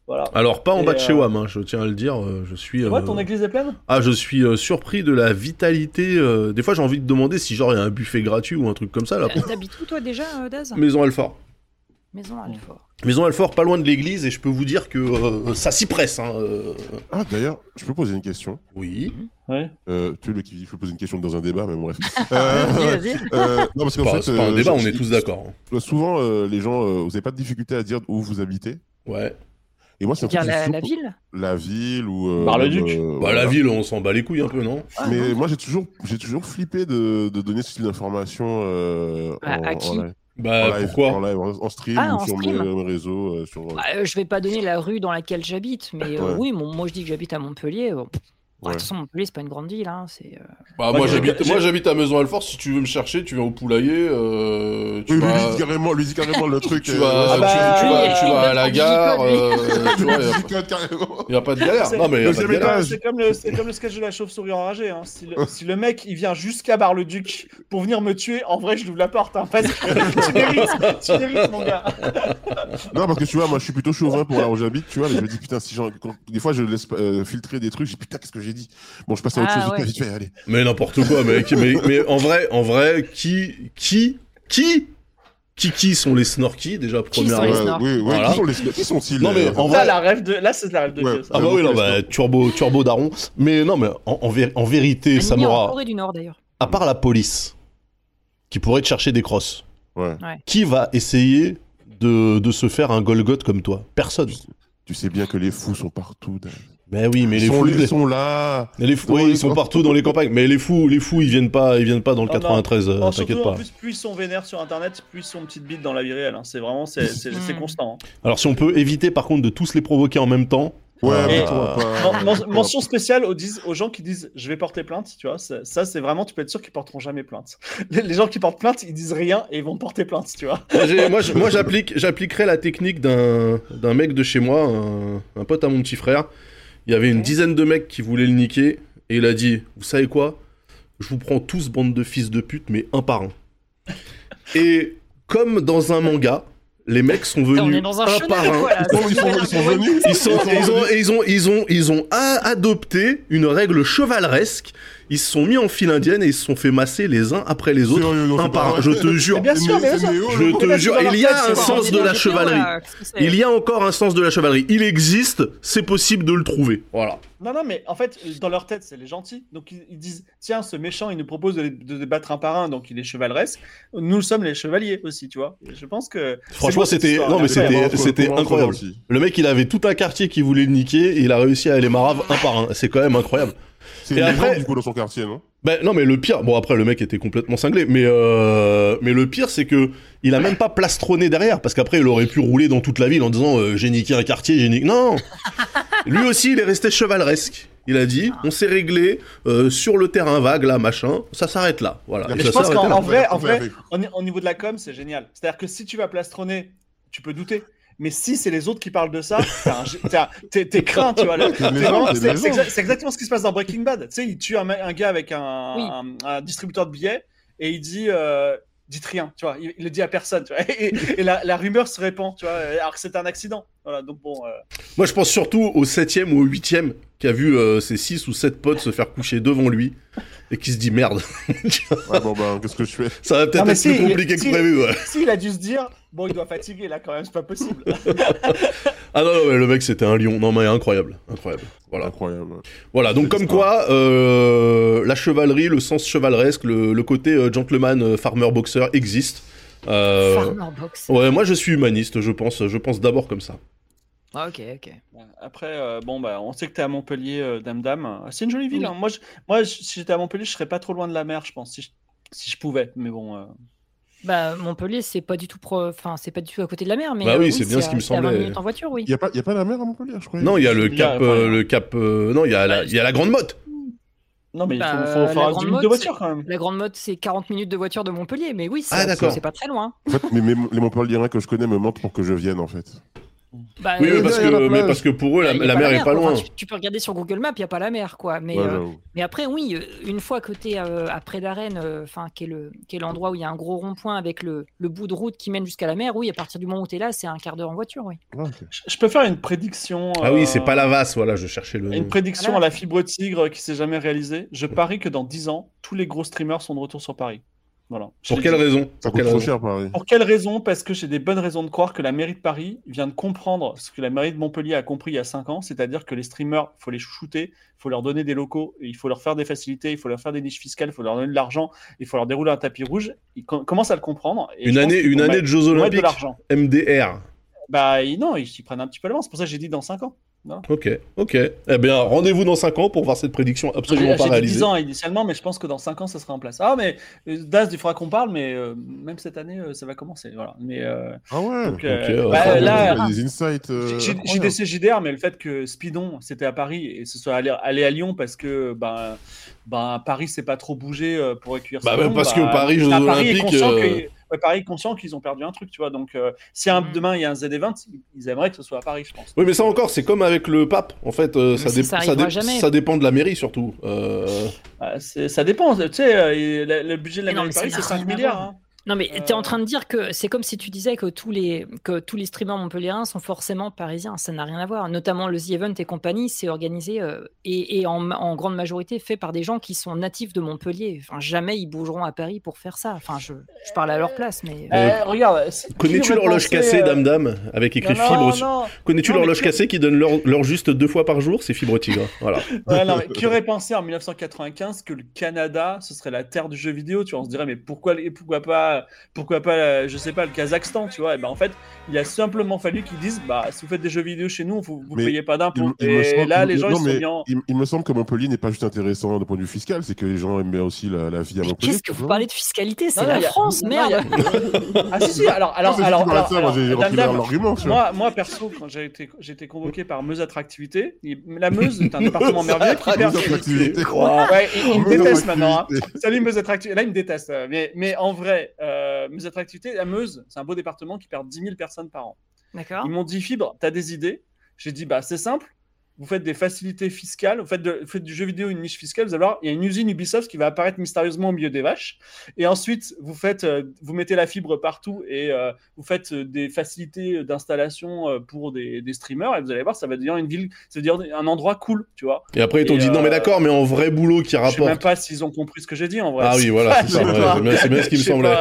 Voilà. Alors, pas en bas de chez euh, WAM, hein, je tiens à le dire. Euh, je suis. Ouais, ton église est pleine? Ah, je suis surpris de la vitalité. Des fois, j'ai envie de demander si, genre, il y a un buffet gratuit ou un truc comme ça. là. T'habites où, toi, déjà, Daz? Maison Alfort. Maison Alfort. Maison Alfort, pas loin de l'église, et je peux vous dire que euh, ça s'y presse. Hein, euh. Ah, d'ailleurs, je peux poser une question Oui. Ouais. Euh, tu le qui, je peux poser une question dans un débat, mais bref. vas-y, vas-y. non, parce qu'en fait. C'est pas un débat, on est tous d'accord. Hein. Souvent, les gens, vous n'avez pas de difficulté à dire où vous habitez. Ouais. Et moi, c'est la, la ville La ville ou. Bar-le-Duc. bah, La ville, on s'en bat les couilles un peu, non? Ah, Mais moi, j'ai toujours, j'ai toujours flippé de, de donner ce type d'informations. à, à qui? Bah, en live, pourquoi en, live, en, stream Ah, ou en sur stream. mes, mes réseaux. euh, sur... Bah, euh, je vais pas donner la rue dans laquelle j'habite, mais euh, Ouais. oui, mon- moi je dis que j'habite à Montpellier. bon, pff, De Ouais. toute façon, Montpellier, c'est pas une grande ville. Hein, c'est, euh, Bah, Moi, j'habite, moi j'habite à Maison-Alfort. Si tu veux me chercher, tu viens au poulailler. Euh, tu Oui, vas, lui, dit carrément, lui dit carrément le truc. tu euh, vas, Ah tu, bah, tu vas, oui, tu il vas à la gare. digicode, euh, tu vois, y a- pas de galère. C'est- Non mais de galère. comme, le, c'est comme le sketch de la chauve-souris enragée. Hein. Si, le, si le mec il vient jusqu'à Bar-le-Duc pour venir me tuer, en vrai je lui ouvre la porte. Hein, parce que tu mérites, tu mérites mon gars. Non, parce que tu vois, moi je suis plutôt chauvin pour là où j'habite, tu vois. Mais je me dis, putain, si j'en. Des fois, je laisse filtrer des trucs, je dis, putain, qu'est-ce que j'ai dit Bon, je passe à autre Ah, chose, ouais. vite fait, allez. Mais n'importe quoi, mec. mais, mais en vrai, en vrai, qui, qui, qui, qui, qui sont les snorkies déjà Qui sont première. les Ouais, snorks oui, oui, Voilà. qui sont les qui sont-ils Non, mais euh, en Là, vrai- la rêve de... Là c'est la rêve de Ouais. Dieu. ça. Ah bah oui, non, bah, turbo, turbo daron. Mais non, mais en, en, vé- en vérité, animé en Samora, Corée du Nord d'ailleurs. à part la police, qui pourrait te chercher des crosses, Ouais. qui va essayer de, de se faire un Golgoth comme toi? Personne. Tu sais bien que les fous sont partout. Dan. Mais oui, mais ils, les sont, fous, ils sont là. les fous, dans oui, ils sont partout dans les campagnes. Mais les fous, les fous, ils viennent pas, ils viennent pas dans le Non, non. 93. euh, T'inquiète surtout, en pas. plus, plus ils sont vénères sur internet, plus ils sont petite bite dans la vie réelle. hein. C'est vraiment, c'est, Mm. constant. hein. Alors si on peut éviter par contre de tous les provoquer en même temps. Ouais, euh, mais toi, pas- Men- men- mention spéciale aux, dis- aux gens qui disent je vais porter plainte, tu vois. Ça, ça, c'est vraiment, tu peux être sûr qu'ils porteront jamais plainte. Les, les gens qui portent plainte, ils disent rien et ils vont porter plainte, tu vois. Moi, j'applique, j'appliquerai la technique d'un, d'un mec de chez moi, un, un pote à mon petit frère. Il y avait une dizaine de mecs qui voulaient le niquer et il a dit, vous savez quoi? Je vous prends tous bande de fils de pute, mais un par un. Et comme dans un manga, les mecs sont venus un, par un. Ils ont, ils, ont, ils, ont, ils ont a- adopté une règle chevaleresque. Ils se sont mis en file indienne et ils se sont fait masser les uns après les autres, Sérieux, non, un par un. Je te jure. Mais bien sûr, mais Je te jure, il y a tête, un sens de la chevalerie. Il y a encore un sens de la chevalerie. Il existe, c'est possible de le trouver. Voilà. Non, non, mais en fait, dans leur tête, c'est les gentils. Donc ils, ils disent tiens, ce méchant, il nous propose de, de battre un par un, donc il est chevaleresque. Nous sommes les chevaliers aussi, tu vois. Et je pense que. Franchement, c'était- non, mais c'était- incroyable. Le mec, il avait tout un quartier qui voulait le niquer et il a réussi à les marave un par un. C'est quand même incroyable. C'est une après- du coup dans son quartier, non? Ben non, mais le pire, bon après le mec était complètement cinglé, mais euh, mais le pire c'est que il a même pas plastronné derrière parce qu'après il aurait pu rouler dans toute la ville en disant euh, j'ai niqué un quartier, j'ai niqué. Non, lui aussi il est resté chevaleresque. Il a dit on s'est réglé euh, sur le terrain vague là machin, ça s'arrête là. Voilà. Et je pense qu'en vrai, en vrai, au niveau de la com, c'est génial. C'est-à-dire que si tu vas plastronner, tu peux douter. Mais si c'est les autres qui parlent de ça, t'es craint, tu vois. C'est exactement ce qui se passe dans Breaking Bad. Tu sais, il tue un, gars avec un, Oui. un- un distributeur de billets et il dit euh, dites rien, tu vois. Il, il le dit à personne, tu vois. Et, et la, la rumeur se répand, tu vois, alors que c'est un accident. Voilà, donc bon. euh, Moi je pense surtout au septième ou au huitième qui a vu euh, ses six ou sept potes se faire coucher devant lui et qui se dit merde, Ouais, bon, bah, qu'est-ce que je fais? Ça va peut-être Non, être si, plus il- compliqué que si- prévu. Ouais. S'il a dû se dire, bon, il doit fatiguer là quand même, c'est pas possible. Ah non, non mais le mec c'était un lion, non mais incroyable, incroyable. Voilà. Incroyable. Voilà, donc comme quoi, euh, la chevalerie, le sens chevaleresque, le, le côté euh, gentleman, euh, farmer, boxer existe. Euh, Farmer Box. ouais, moi je suis humaniste, je pense, je pense d'abord comme ça. Ah, ok, ok. Après, euh, bon, bah, on sait que t'es à Montpellier, euh, Dame Dame. C'est une jolie ville. Oui. hein. Moi, je- moi, je- si j'étais à Montpellier, je serais pas trop loin de la mer, je pense, si je, si je pouvais. Mais bon. euh, Bah, Montpellier, c'est pas du tout pro... enfin, c'est pas du tout à côté de la mer, mais Bah oui, euh, c'est bien ce qui me c'est à 20 semblait. en voiture, oui. Il n'y a, pas- y a pas la mer à Montpellier, je crois. Non, il y a le y cap, enfin, euh, y le cap, euh, non, il y a la, il y a la grande motte. Non, mais il Bah, faut, faut, la faut Grande 10 minutes de voiture quand même. La Grande Motte, c'est 40 minutes de voiture de Montpellier, mais oui, c'est Ah, pas très loin. En fait, mais, mais les Montpelliérains que je connais me mentent pour que je vienne, en fait. Bah, Oui, euh, mais parce, que, mais plage. parce que pour eux, la, mer est pas loin. Enfin, tu, tu peux regarder sur Google Maps, il n'y a pas la mer, quoi. Mais, Ouais, euh, mais après, oui, euh, une fois que tu es après d'Arène, euh, enfin, qui est le- qui est l'endroit où il y a un gros rond-point avec le, le bout de route qui mène jusqu'à la mer, oui, à partir du moment où tu es là, c'est un quart d'heure en voiture, oui. Ah. Je, je peux faire une prédiction. Ah oui, euh, c'est pas la vasse, voilà, je cherchais le Une prédiction Voilà. à la fibre tigre qui s'est jamais réalisée. Je parie que dans 10 ans, tous les gros streamers sont de retour sur Paris. Voilà. Pour le quelle dis. raison Pour quelle raison cher, Paris. Pour quelle raison Parce que j'ai des bonnes raisons de croire que la mairie de Paris vient de comprendre ce que la mairie de Montpellier a compris il y a 5 ans, c'est-à-dire que les streamers, il faut les chouchouter, il faut leur donner des locaux, il faut leur faire des facilités, il faut leur faire des niches fiscales, il faut leur donner de l'argent, il faut leur dérouler un tapis rouge. Ils com- commencent à le comprendre. et Une année, une année mettre- de Jeux de Olympiques. MDR. Bah non, ils s'y prennent un petit peu l'avance. C'est pour ça que j'ai dit dans 5 ans. Ok, ok. Eh bien, rendez-vous dans 5 ans pour voir cette prédiction absolument pas réalisée. 10 ans initialement, mais je pense que dans 5 ans, ça sera en place. Ah, mais euh, Daz, il faudra qu'on parle, mais euh, même cette année, euh, ça va commencer. Voilà. Mais, ah ouais, donc, bah, là, des insights. JDC JDR, mais le fait que Speedon, c'était à Paris et ce soit allé, allé, à Lyon parce que ben, ben, Paris, c'est pas trop bougé pour accueillir bah, Parce que Paris, Jeux Olympiques ouais, Paris conscient qu'ils ont perdu un truc, tu vois. Donc, euh, si un, mm. demain il y a un Z20, ils aimeraient que ce soit à Paris, je pense. Oui, mais ça encore, c'est comme avec le pape. En fait, euh, ça, ça, dépend de la mairie surtout. Euh... Bah, ça dépend. Tu sais, euh, le, budget de la mairie de Paris, c'est 5 milliards. Hein. Non, mais tu es en train de dire que c'est comme si tu disais que tous les, que tous les streamers montpelliérains sont forcément parisiens. Ça n'a rien à voir. Notamment le The Event et compagnie, c'est organisé euh, et, et en, en, grande majorité fait par des gens qui sont natifs de Montpellier. Enfin, jamais ils bougeront à Paris pour faire ça. Enfin, je, je parle à leur place. Mais euh, euh, regarde, connais-tu l'horloge cassée, Dame Dame, avec écrit fibre Connais-tu l'horloge cassée qui donne l'heure juste deux fois par jour? C'est Fibre Tigre. Voilà. qui aurait pensé en 1995 que le Canada, ce serait la terre du jeu vidéo Tu vois, on se dirait, mais pourquoi, pourquoi pas pourquoi pas, je sais pas, le Kazakhstan, tu vois. Et ben en fait, il a simplement fallu qu'ils disent, bah, si vous faites des jeux vidéo chez nous, vous, vous payez pas d'impôts. Et là, les gens, ils sont bien. Il, me semble que Montpellier n'est pas juste intéressant d'un point de vue fiscal, c'est que les gens aiment bien aussi la, la vie à Montpellier. Qu'est-ce que vous parlez de fiscalité? C'est la France, merde. ah si, si. Alors, alors, alors, moi, moi, perso, quand j'ai été, j'ai été convoqué par Meuse Attractivité, la Meuse c'est un département merveilleux qui perd. Ouais, il, me déteste maintenant. Hein. Salut Meuse Attractivité. Là, il me déteste. Mais, mais en vrai. Euh, mes attractivités, la Meuse, c'est un beau département qui perd 10 000 personnes par an. D'accord. Ils m'ont dit Fibre, tu as des idées? J'ai dit bah c'est simple, vous faites des facilités fiscales, vous faites, du jeu vidéo une niche fiscale, vous allez voir, il y a une usine Ubisoft qui va apparaître mystérieusement au milieu des vaches. Et ensuite, vous, faites, euh, vous mettez la fibre partout et euh, vous faites euh, des facilités d'installation pour des, streamers. Et vous allez voir, ça va devenir une ville, ça va devenir un endroit cool, tu vois. Et après, ils t'ont dit, non, mais d'accord, mais en vrai boulot qui rapporte. Je sais même pas s'ils ont compris ce que j'ai dit en vrai. Ah oui, voilà, c'est bien, ce qui me semblait.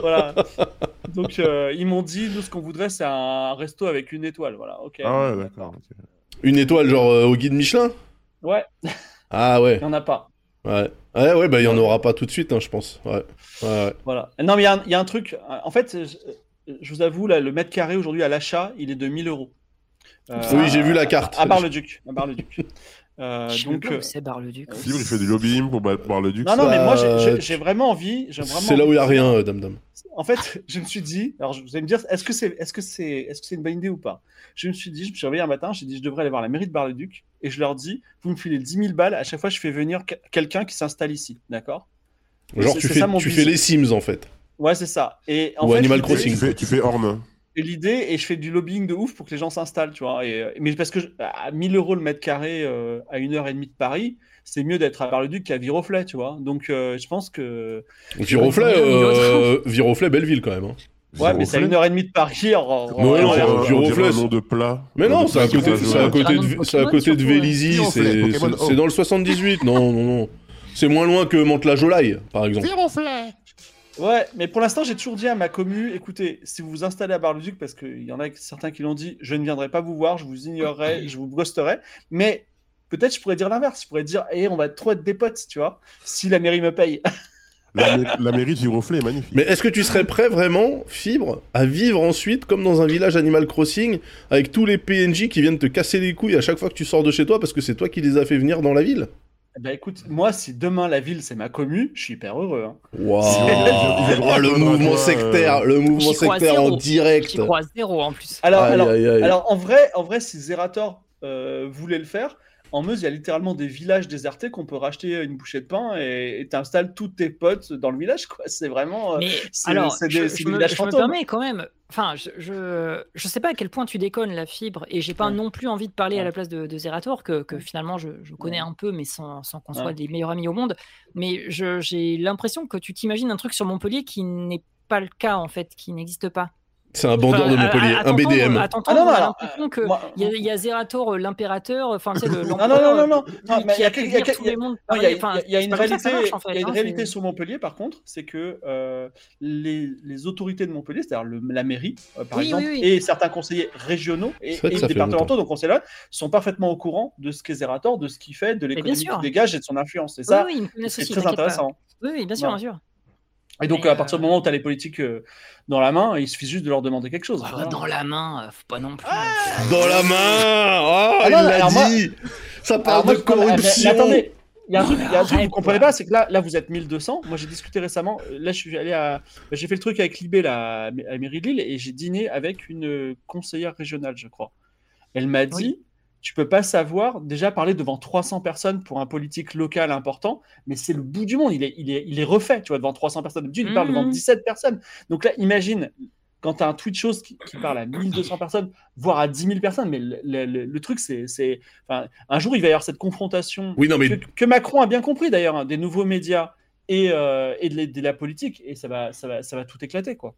voilà. Donc, ils m'ont dit, nous, ce qu'on voudrait, c'est un resto avec une étoile. Voilà, ok. Ah ouais, d'accord. Une étoile, genre euh, au guide Michelin? Ouais. Ah ouais. Il n'y en a pas. Ouais. Ouais, ouais, bah il n'y en aura pas tout de suite, hein, je pense. Ouais. ouais, Voilà. Non, mais il y, a un truc. En fait, je, vous avoue, là, le mètre carré aujourd'hui à l'achat, il est de 1000 euros. oui, j'ai vu la carte. À Bar-le-Duc. À Bar-le-Duc. Euh, donc, euh, c'est Bar-le-Duc. il fait du lobbying pour Bar-le-Duc. Non, non, mais moi, j'ai vraiment envie. C'est là où il n'y a rien, euh, Dame Dame. En fait, je me suis dit, alors vous allez me dire, est-ce que c'est est -ce c'est est -ce c'est une bonne idée ou pas? Je me suis dit, je me suis réveillé un matin, j'ai dit, je devrais aller voir la mairie de Bar-le-Duc, et je leur dis, vous me filez 10 000 balles, à chaque fois, je fais venir quelqu'un qui s'installe ici, d'accord? Genre, tu, fais, tu fais les Sims, en fait. Ouais, c'est ça. Et, en ou Animal Crossing. Tu fais, tu fais l'idée, et je fais du lobbying de ouf pour que les gens s'installent, tu vois. Et, mais parce que à 1000 euros le mètre carré euh, à une heure et demie de Paris, c'est mieux d'être à Bar-le-Duc qu'à Viroflay, tu vois. Donc euh, je pense que. Viroflay, euh, Viroflay, belle ville quand même. Hein. Ouais, mais c'est à une heure et demie de Paris. En, non, non, Viroflay. un nom de plat. Mais non, c'est à côté, à côté de, c'est à côté de Vélizy, c'est dans le 78. Non, non, non. C'est moins loin que Mantes-la-Jolaille, par exemple. Viroflay. Ouais, mais pour l'instant, j'ai toujours dit à ma commu, écoutez, si vous vous installez à Bar-le-Duc, parce qu'il y en a certains qui l'ont dit, je ne viendrai pas vous voir, je vous ignorerai, je vous ghosterai, mais peut-être je pourrais dire l'inverse, je pourrais dire, eh, on va trop être des potes, tu vois, si la mairie me paye. La, mairie de Giroflé est magnifique. Mais est-ce que tu serais prêt vraiment, Fibre, à vivre ensuite comme dans un village Animal Crossing, avec tous les PNJ qui viennent te casser les couilles à chaque fois que tu sors de chez toi parce que c'est toi qui les as fait venir dans la ville? Bah écoute, moi, si demain la ville c'est ma commune, je suis hyper heureux. Hein. Wow. oh, le mouvement sectaire, le mouvement sectaire en direct. J'y crois zéro en plus. Alors, alors, alors, en vrai, en vrai, si Zerator euh, voulait le faire, en Meuse, il y a littéralement des villages désertés qu'on peut racheter une bouchée de pain et tu installes tous tes potes dans le village. C'est vraiment. Euh, Mais alors, c'est des, je, me, je me permets quand même. Enfin, je, je, sais pas à quel point tu déconnes la fibre et j'ai pas non plus envie de parler à la place de, Zerator que, que finalement je, connais un peu mais sans, sans qu'on soit des meilleurs amis au monde. Mais j'ai l'impression que tu t'imagines un truc sur Montpellier qui n'est pas le cas en fait, qui n'existe pas. C'est un bandeur de Montpellier, un BDM. ah non, non, l'impression qu'il y, a, y a Zerator, euh, l'impérateur, enfin, c'est le. Non, non, non, non, non, il y a, y a une réalité, il y a une réalité sur Montpellier, par contre, c'est que euh, les, les, autorités de Montpellier, c'est-à-dire la mairie, euh, par exemple, et certains conseillers régionaux et, départementaux, donc conseillers là, sont parfaitement au courant de ce qu'est Zerator, de ce qu'il fait, de l'économie qu'il dégage et de son influence. Et ça, c'est très intéressant. Oui, bien sûr, bien sûr. Et donc, à partir du moment où tu as les politiques dans la main, il suffit juste de leur demander quelque chose. Ah, dans la main, faut pas non plus. Ah dans la main Oh, il l'a dit Ça parle de corruption attendez, il y a un truc, que vous comprenez pas, c'est que là, là, vous êtes 1200. Moi, j'ai discuté récemment. Là, je suis allé à. Bah, j'ai fait le truc avec Libé là, à Mairie de Lille et j'ai dîné avec une conseillère régionale, je crois. Elle m'a dit tu peux pas savoir, déjà parler devant 300 personnes pour un politique local important, mais c'est le bout du monde. Il est, il est, il est refait, tu vois, devant 300 personnes. il parle devant 17 mmh. personnes. Donc là, imagine, quand tu as un tweet chose qui, parle à 1200 personnes, voire à 10 000 personnes, mais le, truc, c'est. Enfin, un jour, il va y avoir cette confrontation oui, non, mais... que, Macron a bien compris d'ailleurs, hein, des nouveaux médias et, euh, et de, la politique, et ça va, ça va, ça va tout éclater, quoi.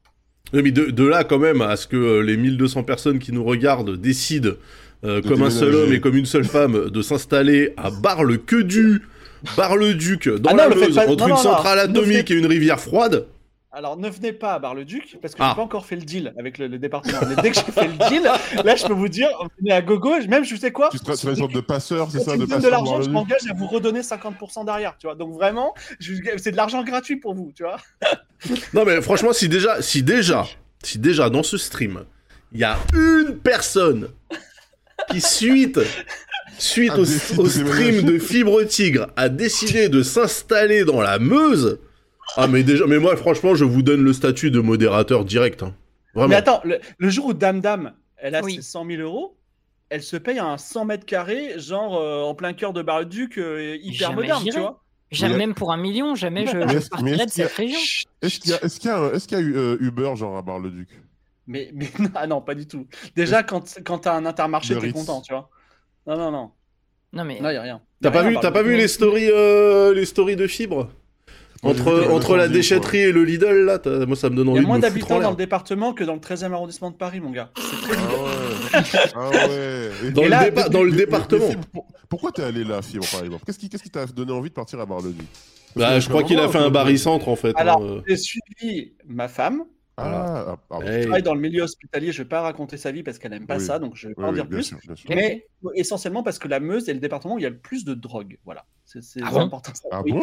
Oui, mais de, de, là, quand même, à ce que euh, les 1200 personnes qui nous regardent décident euh, comme un seul homme et comme une seule femme, de s'installer à Bar-le-Quedu, Bar-le-Duc, dans ah la Meuse, entre une centrale atomique et une rivière froide. Alors ne venez pas à Bar-le-Duc parce que je j'ai ah. pas encore fait le deal avec le, département. Mais dès que j'ai fait le deal, là je peux vous dire, venez à gogo. Même je sais quoi. Tu seras, une sorte de passeur, c'est ça, de passeur. de l'argent, je m'engage à vous redonner 50% derrière, tu vois. Donc vraiment, c'est de l'argent gratuit pour vous, tu vois. non mais franchement, si déjà, si déjà, si déjà dans ce stream, il y a une personne qui suite suite au, stream de Fibre Tigre a décidé de s'installer dans la Meuse. Ah mais déjà, mais moi franchement, je vous donne le statut de modérateur direct. Hein. Mais attends, le, jour où Dame Dame, elle a ses 100 000 euros, elle se paye un 100 mètres carrés, genre euh, en plein cœur de Bar-le-Duc, euh, hyper moderne, tu vois. Jamais même pour un million, jamais je, je partirais de cette région. Est-ce qu'il y, a, eu euh, Uber genre à Bar-le-Duc? Mais, mais ah non, pas du tout. Déjà, quand, quand t'as un intermarché, t'es content, tu vois. Non, non, non. Non, mais. Non, y a rien. T'as pas, vu, pas vu les stories, euh, les stories de fibres? Entre, entre la déchetterie et le Lidl, là, moi ça me donne envie de Il y a moins d'habitants dans le département que dans le 13e arrondissement de Paris, mon gars. C'est ah, ah ouais. Dans, le, dans le département. pourquoi t'es allé là, Fibre, par exemple? Qu'est-ce qui t'a donné envie de partir à Bar-le-Duc? Bah, Je crois qu'il a fait un barycentre, en fait. Alors, hein. j'ai suivi ma femme, ah, ah travaille dans le milieu hospitalier, je ne vais pas raconter sa vie parce qu'elle n'aime pas ça, donc je ne vais pas en dire plus. Mais essentiellement parce que la Meuse est le département où il y a le plus de drogue. Voilà, c'est ah important. il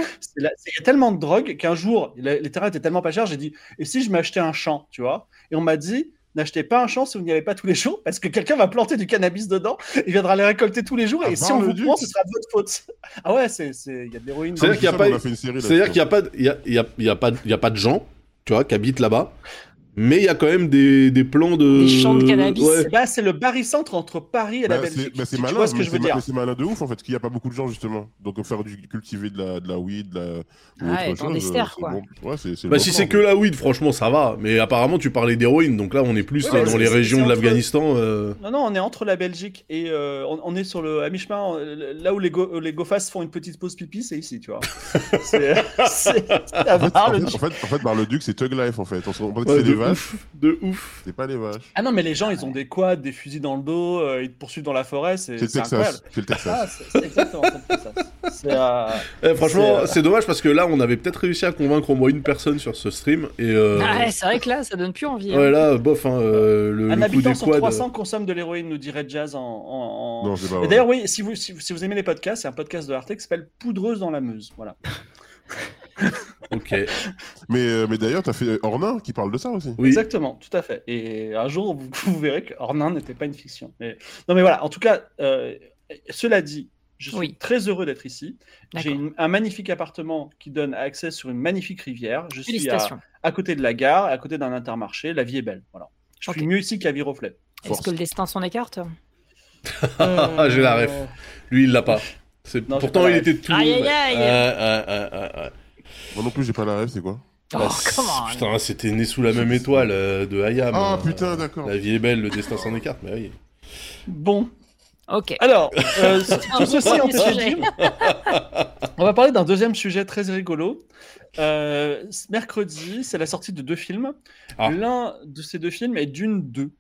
y a tellement de drogue qu'un jour, les terrains étaient tellement pas chers, j'ai dit et si je m'achetais un champ, tu vois? Et on m'a dit n'achetez pas un champ si vous n'y allez pas tous les jours parce que quelqu'un va planter du cannabis dedans, il viendra les récolter tous les jours et si on vous prend, ce sera de votre faute. Ah ouais, c'est il y a de l'héroïne. C'est-à-dire qu'il n'y a, pas, c'est-à-dire qu'il a pas, il y a, il y a, pas, il y a pas de gens qui habitent là-bas. Mais il y a quand même des, des plans de. Des champs de cannabis. Bah, c'est le barycentre entre Paris et la bah, Belgique. Bah, c'est malin, vois ce que je veux dire. C'est malin de ouf en fait, parce qu'il n'y a pas beaucoup de gens justement. Donc faire du cultiver de la, de la weed, de la. Ouais, dans des serres quoi. Ouais, bah, si c'est que la weed, franchement, ça va. Mais apparemment, tu parlais d'héroïne, donc là, on est plus dans les régions de l'Afghanistan. Euh. Non, non, on est entre la Belgique et euh, on, est sur le à mi-chemin, là où les, go, les gofas font une petite pause pipi, c'est ici, tu vois. c'est. En fait, Bar-le-Duc, c'est Tug Life en fait. On De ouf. C'est pas les vaches. Ah non, mais les gens, ils ont des quads, des fusils dans le dos, euh, ils te poursuivent dans la forêt. C'est le Texas. C'est le Texas. Ah, c'est exactement ça. Euh, eh, franchement, euh, c'est dommage parce que là, on avait peut-être réussi à convaincre au moins une personne sur ce stream. Et, ah, c'est vrai que là, ça donne plus envie. Hein. Ouais, là, bof, hein, le, Un habitant sur 300 consomme de l'héroïne, nous dirait Jazz en. en... Non, pas. D'ailleurs, oui, si vous, si, vous aimez les podcasts, c'est un podcast de Arte qui s'appelle Poudreuse dans la Meuse. Voilà. ok. Mais, euh, mais d'ailleurs, tu as fait Ornin qui parle de ça aussi. Oui. Exactement, tout à fait. Et un jour, vous, verrez que Ornin n'était pas une fiction. Non, mais voilà, en tout cas, euh, cela dit, je suis très heureux d'être ici. J'ai un magnifique appartement qui donne accès sur une magnifique rivière. Je suis à, côté de la gare, à côté d'un intermarché. La vie est belle. Voilà. Je suis mieux ici qu'à Viroflay. Est-ce que le destin s'en écarte? Euh... J'ai la ref. Lui, il l'a pas. Pourtant, il était tout. Aïe, aïe, aïe. Moi non plus, j'ai pas la rêve, c'est quoi Oh, bah, comment Putain, c'était né sous la même étoile euh, de Hayam. Ah putain, d'accord. La vie est belle, le destin s'en écarte, mais oui. Bon. Ok. Alors, euh, tout ceci en on va parler d'un deuxième sujet très rigolo. Euh, mercredi, c'est la sortie de deux films. Ah. L'un de ces deux films est d'une deux.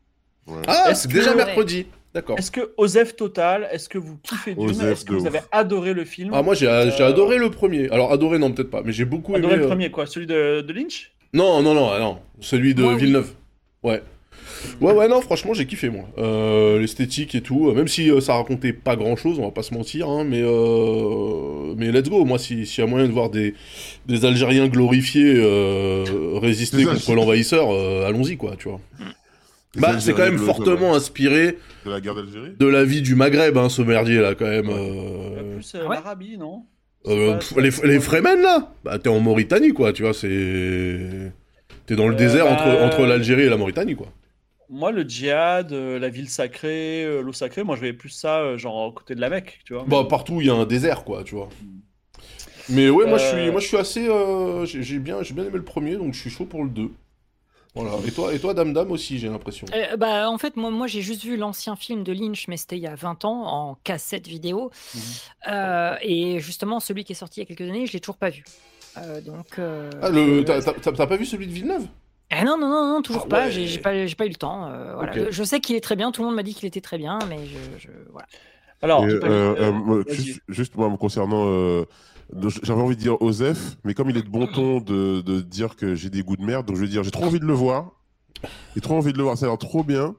Ah, c'est déjà mercredi. D'accord. Est-ce que Osef Total, est-ce que vous kiffez Dune Est-ce que vous avez adoré le film? Ah moi j'ai euh, adoré le premier. Alors adoré non peut-être pas, mais j'ai beaucoup adoré aimé. le euh, premier quoi, celui de, Lynch? Non non non ah, non, celui de Villeneuve. Ouais. Ouais ouais non franchement j'ai kiffé moi. Euh, l'esthétique et tout, même si ça racontait pas grand chose, on va pas se mentir, hein, mais mais mais let's go. Moi, s'il y a moyen de voir des, des Algériens glorifiés euh, résister contre l'envahisseur, euh, allons-y, quoi, tu vois. Bah, c'est quand même fortement inspiré de la guerre d'Algérie De la vie du Maghreb, hein, ce merdier, là, quand même. Euh... Plus euh, ah l'Arabie, non? Euh, les, les Fremen, là? Bah, t'es en Mauritanie, quoi, tu vois, c'est... T'es dans le désert entre, bah, entre l'Algérie et la Mauritanie, quoi. Moi, le djihad, euh, la ville sacrée, euh, l'eau sacrée, moi je vais plus ça, euh, genre à côté de la Mecque, tu vois. Bah, partout il y a un désert, quoi, tu vois. Mais ouais, moi, je suis, moi je suis assez. j'ai bien, bien aimé le premier, donc je suis chaud pour le 2. Voilà. Et toi, et toi Dame Dame aussi, j'ai l'impression. bah, en fait, moi, moi j'ai juste vu l'ancien film de Lynch, mais c'était il y a 20 ans, en cassette vidéo. Mhm. et justement, celui qui est sorti il y a quelques années, je l'ai toujours pas vu. donc. Ah, le... t'as pas vu celui de Villeneuve? Eh non, non, non, non, toujours ah pas. J'ai pas, pas eu le temps. Euh, voilà. Je sais qu'il est très bien. Tout le monde m'a dit qu'il était très bien, mais je, voilà. Alors, euh, euh, juste, moi, concernant, j'avais envie de dire Osef, mais comme il est de bon ton de, de dire que j'ai des goûts de merde, donc je vais dire j'ai trop envie de le voir. J'ai trop envie de le voir. Ça a l'air trop bien.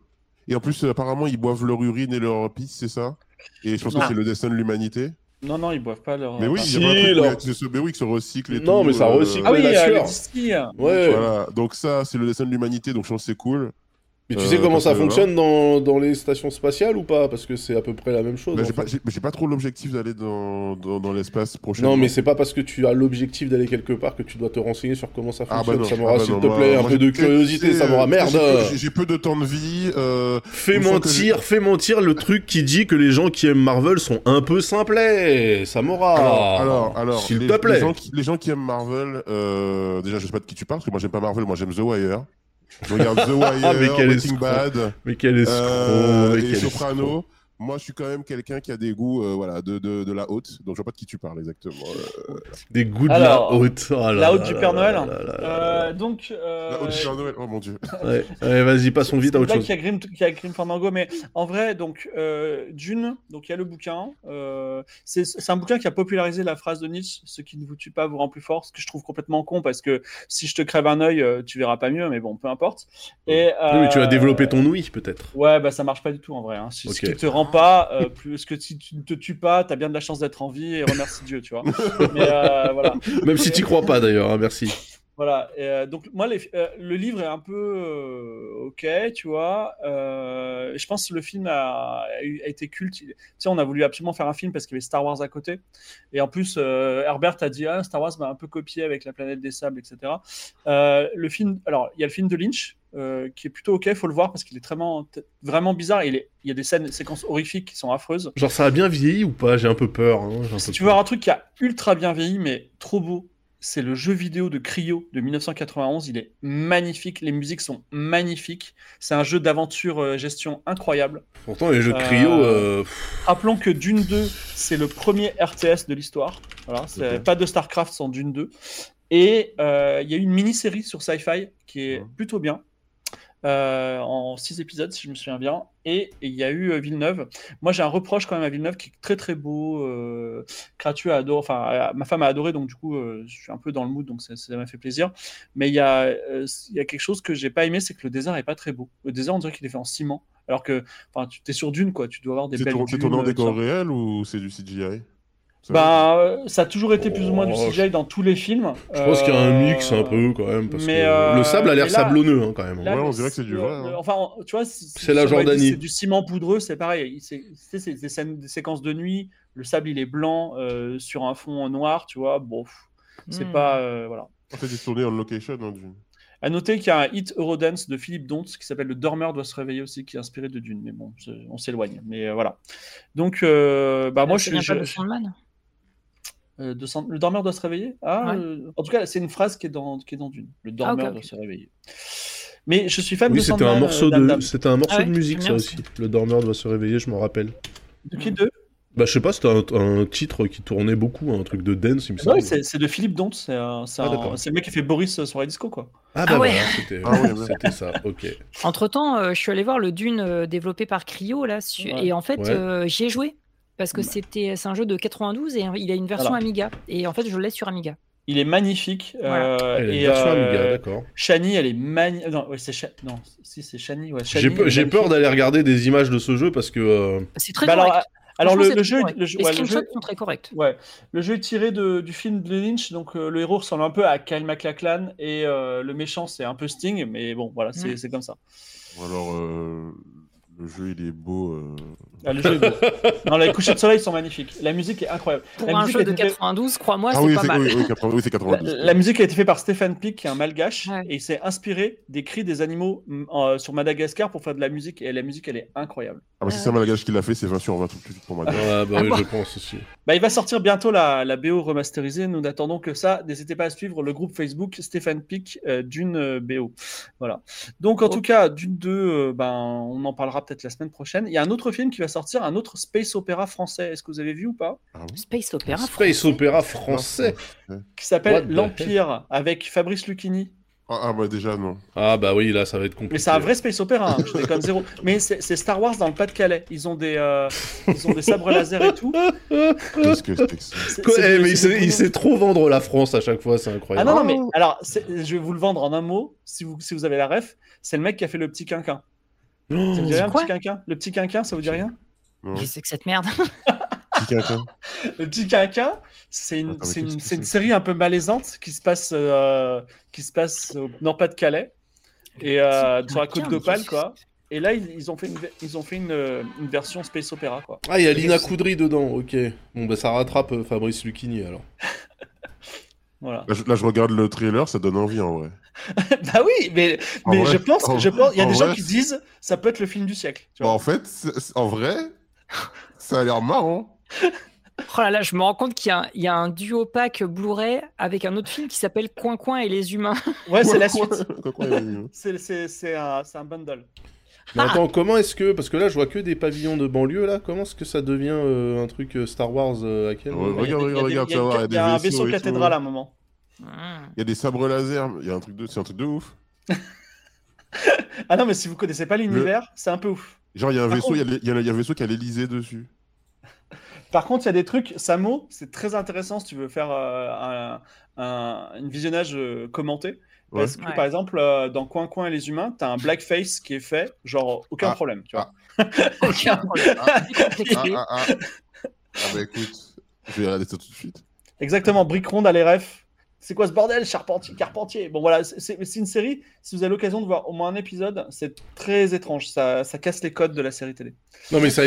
Et en plus, apparemment, ils boivent leur urine et leur pisse, c'est ça? Et je pense que c'est le destin de l'humanité. Non, non, ils boivent pas leur. Mais oui, il y a un truc qui se... mais oui, qui se recycle et non, tout. mais ça recycle ah oui, la Ouais. Voilà. Donc ça, c'est le dessin de l'humanité, donc je pense que c'est cool. Mais tu sais comment ça fonctionne dans, dans, les stations spatiales ou pas? Parce que c'est à peu près la même chose. Bah, j'ai pas, trop l'objectif d'aller dans, dans, l'espace prochainement. Non, mais c'est pas parce que tu as l'objectif d'aller quelque part que tu dois te renseigner sur comment ça ah, bah fonctionne. ça m'aura, ah, bah s'il te plaît, un peu de curiosité, ça m'aura merde. J'ai peu, de temps de vie. Euh, fais mentir, fais mentir le truc qui dit que les gens qui aiment Marvel sont un peu simplets. Ça m'aura. Alors, alors, s'il te plaît. Les gens, qui, aiment Marvel, euh, déjà, je sais pas de qui tu parles, parce que moi j'aime pas Marvel, moi j'aime The Wire. Je regarde The Wire, mais Breaking Bad, mais quel escroc, euh, et Soprano. Moi, je suis quand même quelqu'un qui a des goûts euh, voilà, de, de, de, la haute, donc je vois pas de qui tu parles exactement. Euh. Des goûts de la haute. Oh la haute du Père Noël. Euh, donc, La haute du Père Noël, oh mon dieu. ouais. vas-y, passons vite à autre chose. Qui a Grim, qui a Grim Fandango, mais en vrai, donc Dune, donc il y a le bouquin. c'est un bouquin qui a popularisé la phrase de Nietzsche ce qui ne vous tue pas vous rend plus fort, ce que je trouve complètement con parce que si je te crève un œil, tu verras pas mieux, mais bon, peu importe. Et, oui, mais tu vas développer ton ouïe peut-être. Ouais, bah ça marche pas du tout en vrai. Hein. Ce qui te rend pas, euh, plus que si tu ne te tues pas, tu as bien de la chance d'être en vie et remercie Dieu, tu vois. Mais, euh, voilà. Même si tu crois pas d'ailleurs, hein, merci. Voilà, euh, donc moi, le livre est un peu ok, tu vois. je pense que le film a, été culte. Tu sais, on a voulu absolument faire un film parce qu'il y avait Star Wars à côté. Et en plus, Herbert a dit ah, Star Wars m'a un peu copié avec la planète des sables, etc. le film, alors, il y a le film de Lynch, euh, qui est plutôt ok, faut le voir parce qu'il est vraiment, vraiment bizarre. Il, il y a des scènes, séquences horrifiques qui sont affreuses. Genre ça a bien vieilli ou pas? J'ai un peu peur. Hein, si tu veux voir un truc qui a ultra bien vieilli, mais trop beau, c'est le jeu vidéo de Cryo de 1991. Il est magnifique, les musiques sont magnifiques. C'est un jeu d'aventure euh, gestion incroyable. Pourtant, les jeux de Cryo. Euh, rappelons que Dune 2, c'est le premier RTS de l'histoire. Voilà, pas de StarCraft sans Dune 2. Et il y a une mini-série sur Sci-Fi qui est plutôt bien. Euh, en six épisodes, si je me souviens bien. Et il y a eu euh, Villeneuve. Moi, j'ai un reproche quand même à Villeneuve qui est très très beau. Euh, a adoré, enfin, ma femme a adoré, donc du coup, euh, je suis un peu dans le mood, donc ça m'a fait plaisir. Mais il y a, il y a quelque chose que j'ai pas aimé, c'est que le désert est pas très beau. Le désert, on dirait qu'il est fait en ciment. Alors que, tu es sur Dune, quoi. Tu dois avoir des belles. C'est tourné en décor réel ou c'est du CGI bah, euh, ça a toujours été plus ou moins du oh, CGI dans tous les films. Je pense qu'il y a un mix un peu quand même. Parce mais que le euh, sable a l'air sablonneux hein, quand même. ouais, on dirait que c'est du vrai. Hein. Enfin, tu vois, c'est la Jordanie. C'est du ciment poudreux, c'est pareil. C'est des, des, séquences de nuit. Le sable il est blanc euh, sur un fond noir, tu vois. Bon, c'est hmm. pas. voilà. En fait, c'est tourné en location. Hein, du... À noter qu'il y a un hit Eurodance de Philippe Dontz qui s'appelle Le Dormeur doit se réveiller aussi, qui est inspiré de Dune. Mais bon, on s'éloigne. Mais voilà. Donc, bah, moi, je suis. Euh, le dormeur doit se réveiller? Ah, euh, En tout cas, c'est une phrase qui est dans, qui est dans Dune. Le ah, dormeur doit se réveiller. Mais je suis fan oui, de c'était un morceau de C'était un morceau ah de musique, ça aussi. Le dormeur doit se réveiller, je m'en rappelle. De qui deux bah, je sais pas, c'était un, titre qui tournait beaucoup, un truc de dance, il me semble. Oui, c'est de Philippe Dont, c'est le mec qui fait Boris sur la disco, quoi. Ah, bah ouais. c'était ça, ok. Entre temps, euh, je suis allé voir le Dune développé par Cryo, là, et en fait, j'y ai joué. Parce que c'était, c'est un jeu de 92 et il a une version Amiga. Et en fait, je l'ai sur Amiga. Il est magnifique. Euh, et, version euh, Amiga, d'accord. Shani, elle est magnifique. Non, c'est non, si c'est Shani. Ouais, J'ai peur d'aller regarder des images de ce jeu parce que. Euh, c'est très bah Alors le, jeu, le jeu, les jeu, sont très corrects. Ouais, le jeu est tiré de, du film de Lynch, donc le héros ressemble un peu à Kyle MacLachlan et le méchant c'est un peu Sting, mais bon voilà, c'est mm. comme ça. Alors le jeu, il est beau. Euh. Ah, le jeu est beau. non, les couchers de soleil sont magnifiques. La musique est incroyable. Pour la un jeu de 92, crois-moi, ah c'est pas mal. Oui, c'est 92. La, musique a été faite par Stéphane Pic, qui est un malgache, et il s'est inspiré des cris des animaux mm, sur Madagascar pour faire de la musique. Et la musique, elle est incroyable. Ah, bah, si c'est un malgache qui l'a fait, c'est 20 sur 20 tout de suite pour moi. Ah, bah oui, je pense aussi. Bah, il va sortir bientôt la, la BO remasterisée. Nous n'attendons que ça. N'hésitez pas à suivre le groupe Facebook Stéphane Pic euh, d'une euh, BO. Voilà. Donc, en tout cas, d'une 2, euh, ben, on en parlera peut-être la semaine prochaine. Il y a un autre film qui va sortir, un autre space opéra français. Est-ce que vous avez vu ou pas? Ah Space opéra Space opéra français Qui s'appelle L'Empire avec Fabrice Lucchini. Ah, ah, bah déjà non. Ah bah oui, là ça va être compliqué. Mais c'est un vrai space opéra, hein, je déconne zéro. Mais c'est Star Wars dans le Pas-de-Calais. Ils ont des euh, ils ont des sabres laser et tout. Qu'est-ce que c'est que ça? Mais il sait, trop vendre la France à chaque fois, c'est incroyable. Ah non, non mais alors je vais vous le vendre en un mot si vous si vous avez la ref, c'est le mec qui a fait le petit quinquin. Ça vous dit rien, le petit quinquin? Le petit quinquin, ça vous dit rien? Qu'est-ce que cette merde? Le petit quinquin, c'est une, une, une, série un peu malaisante qui se passe, euh, qui se passe au Nord-Pas-de-Calais et euh, sur la côte d'Opale, quoi. Et là, ils, ont fait, une, ils ont fait une, une, version space opéra, quoi. Ah, il y a Lina Coudry dedans, ok. Bon, bah ça rattrape euh, Fabrice Lucchini, alors. Voilà. Là je, regarde le trailer, ça donne envie, en vrai. bah oui, mais, mais je pense, je pense, il y a des gens qui disent, ça peut être le film du siècle. Tu vois. En fait, en vrai, ça a l'air marrant. Oh là là, je me rends compte qu'il y, a un duo pack Blu-ray avec un autre film qui s'appelle Coin Coin et les humains. Ouais, c'est la suite. c'est un, un, bundle. Mais attends, comment est-ce que. Parce que là, je vois que des pavillons de banlieue, là. Comment est-ce que ça devient euh, un truc euh, Star Wars euh, à quel Regarde, regarde, regarde, Il y a, un vaisseau cathédrale à un moment. Il y a des sabres laser. Il y a un truc de. C'est un truc de ouf. ah non, mais si vous connaissez pas l'univers, c'est un peu ouf. Genre, il y a un vaisseau, il y, a un vaisseau qui a l'Elysée dessus. Par contre, il y a des trucs, Samo, c'est très intéressant si tu veux faire euh, un, visionnage euh, commenté. Parce que, par exemple, euh, dans Coin Coin et les humains, tu as un blackface qui est fait, genre, aucun ah. problème, tu vois. Ah. aucun problème. Ah, ah, bah écoute, je vais regarder ça tout de suite. Exactement, Brick Ronde à l'RF, c'est quoi ce bordel, Charpentier, Carpentier? Bon voilà, c'est une série, si vous avez l'occasion de voir au moins un épisode, c'est très étrange, ça, ça, casse les codes de la série télé. Non mais ça...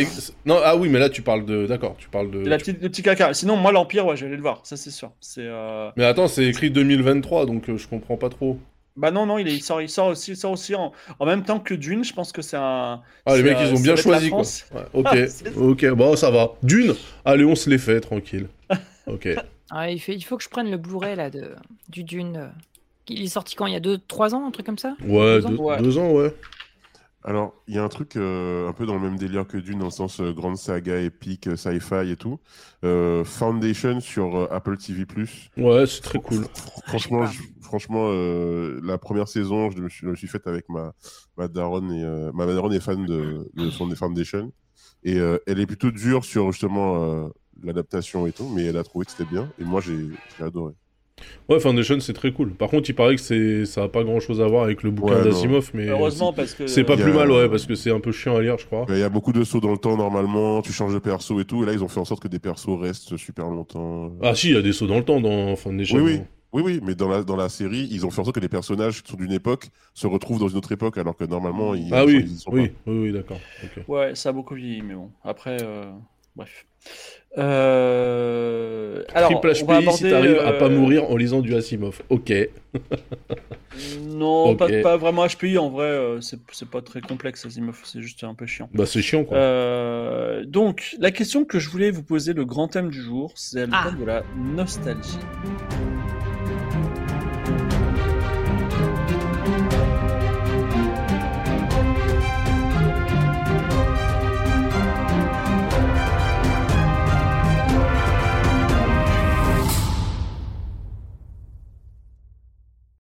Non, ah oui, mais là tu parles de... D'accord, tu parles de... La petite, le petit caca. Sinon, moi, l'Empire, ouais, je vais aller le voir, ça c'est sûr. Euh... Mais attends, c'est écrit 2023, donc euh, je comprends pas trop. Bah non, non, il, est, il, sort, il sort aussi, il sort aussi en, en, même temps que Dune, je pense que c'est un... Ah les mecs, ils ont bien choisi, quoi. ok, ok, bon, ça va. Dune, allez, on se les fait, tranquille. Ok. Ah, il, fait, il faut que je prenne le Blu-ray là, de, du Dune. Euh, il est sorti quand? Il y a 2-3 ans, un truc comme ça? Ouais, 2 ans, ouais. Alors, il y a un truc euh, un peu dans le même délire que Dune, dans le sens euh, grande saga, épique, sci-fi et tout. Foundation sur Apple TV+. Ouais, c'est très cool. Franchement, franchement la première saison, je me suis, je me suis faite avec ma, ma daronne, et, ma daronne est fan de, de Foundation. Et elle est plutôt dure sur justement l'adaptation et tout, mais elle a trouvé que c'était bien, et moi j'ai adoré. Ouais, Foundation c'est très cool. Par contre, il paraît que c'est ça a pas grand chose à voir avec le bouquin d'Asimov, mais heureusement parce que c'est pas plus mal, ouais, parce que c'est un peu chiant à lire, je crois. Il y a beaucoup de sauts dans le temps normalement, tu changes de perso et tout, et là ils ont fait en sorte que des persos restent super longtemps. Ah si, il y a des sauts dans le temps dans Foundation. Oui, oui. Oui, oui, mais dans la, dans la série, ils ont fait en sorte que les personnages qui sont d'une époque se retrouvent dans une autre époque, alors que normalement, ils. Ah oui, oui, oui, oui, d'accord. Ouais, ça a beaucoup vieilli, mais bon. Après, euh... bref. Euh... Alors, Triple HP aborder, si t'arrives euh... à pas mourir en lisant du Asimov. Ok. non, okay. Pas, pas, vraiment HPI. En vrai, euh, c'est pas très complexe Asimov. C'est juste un peu chiant. Bah, c'est chiant quoi. Euh, donc, la question que je voulais vous poser, le grand thème du jour, c'est le ah. thème de la nostalgie.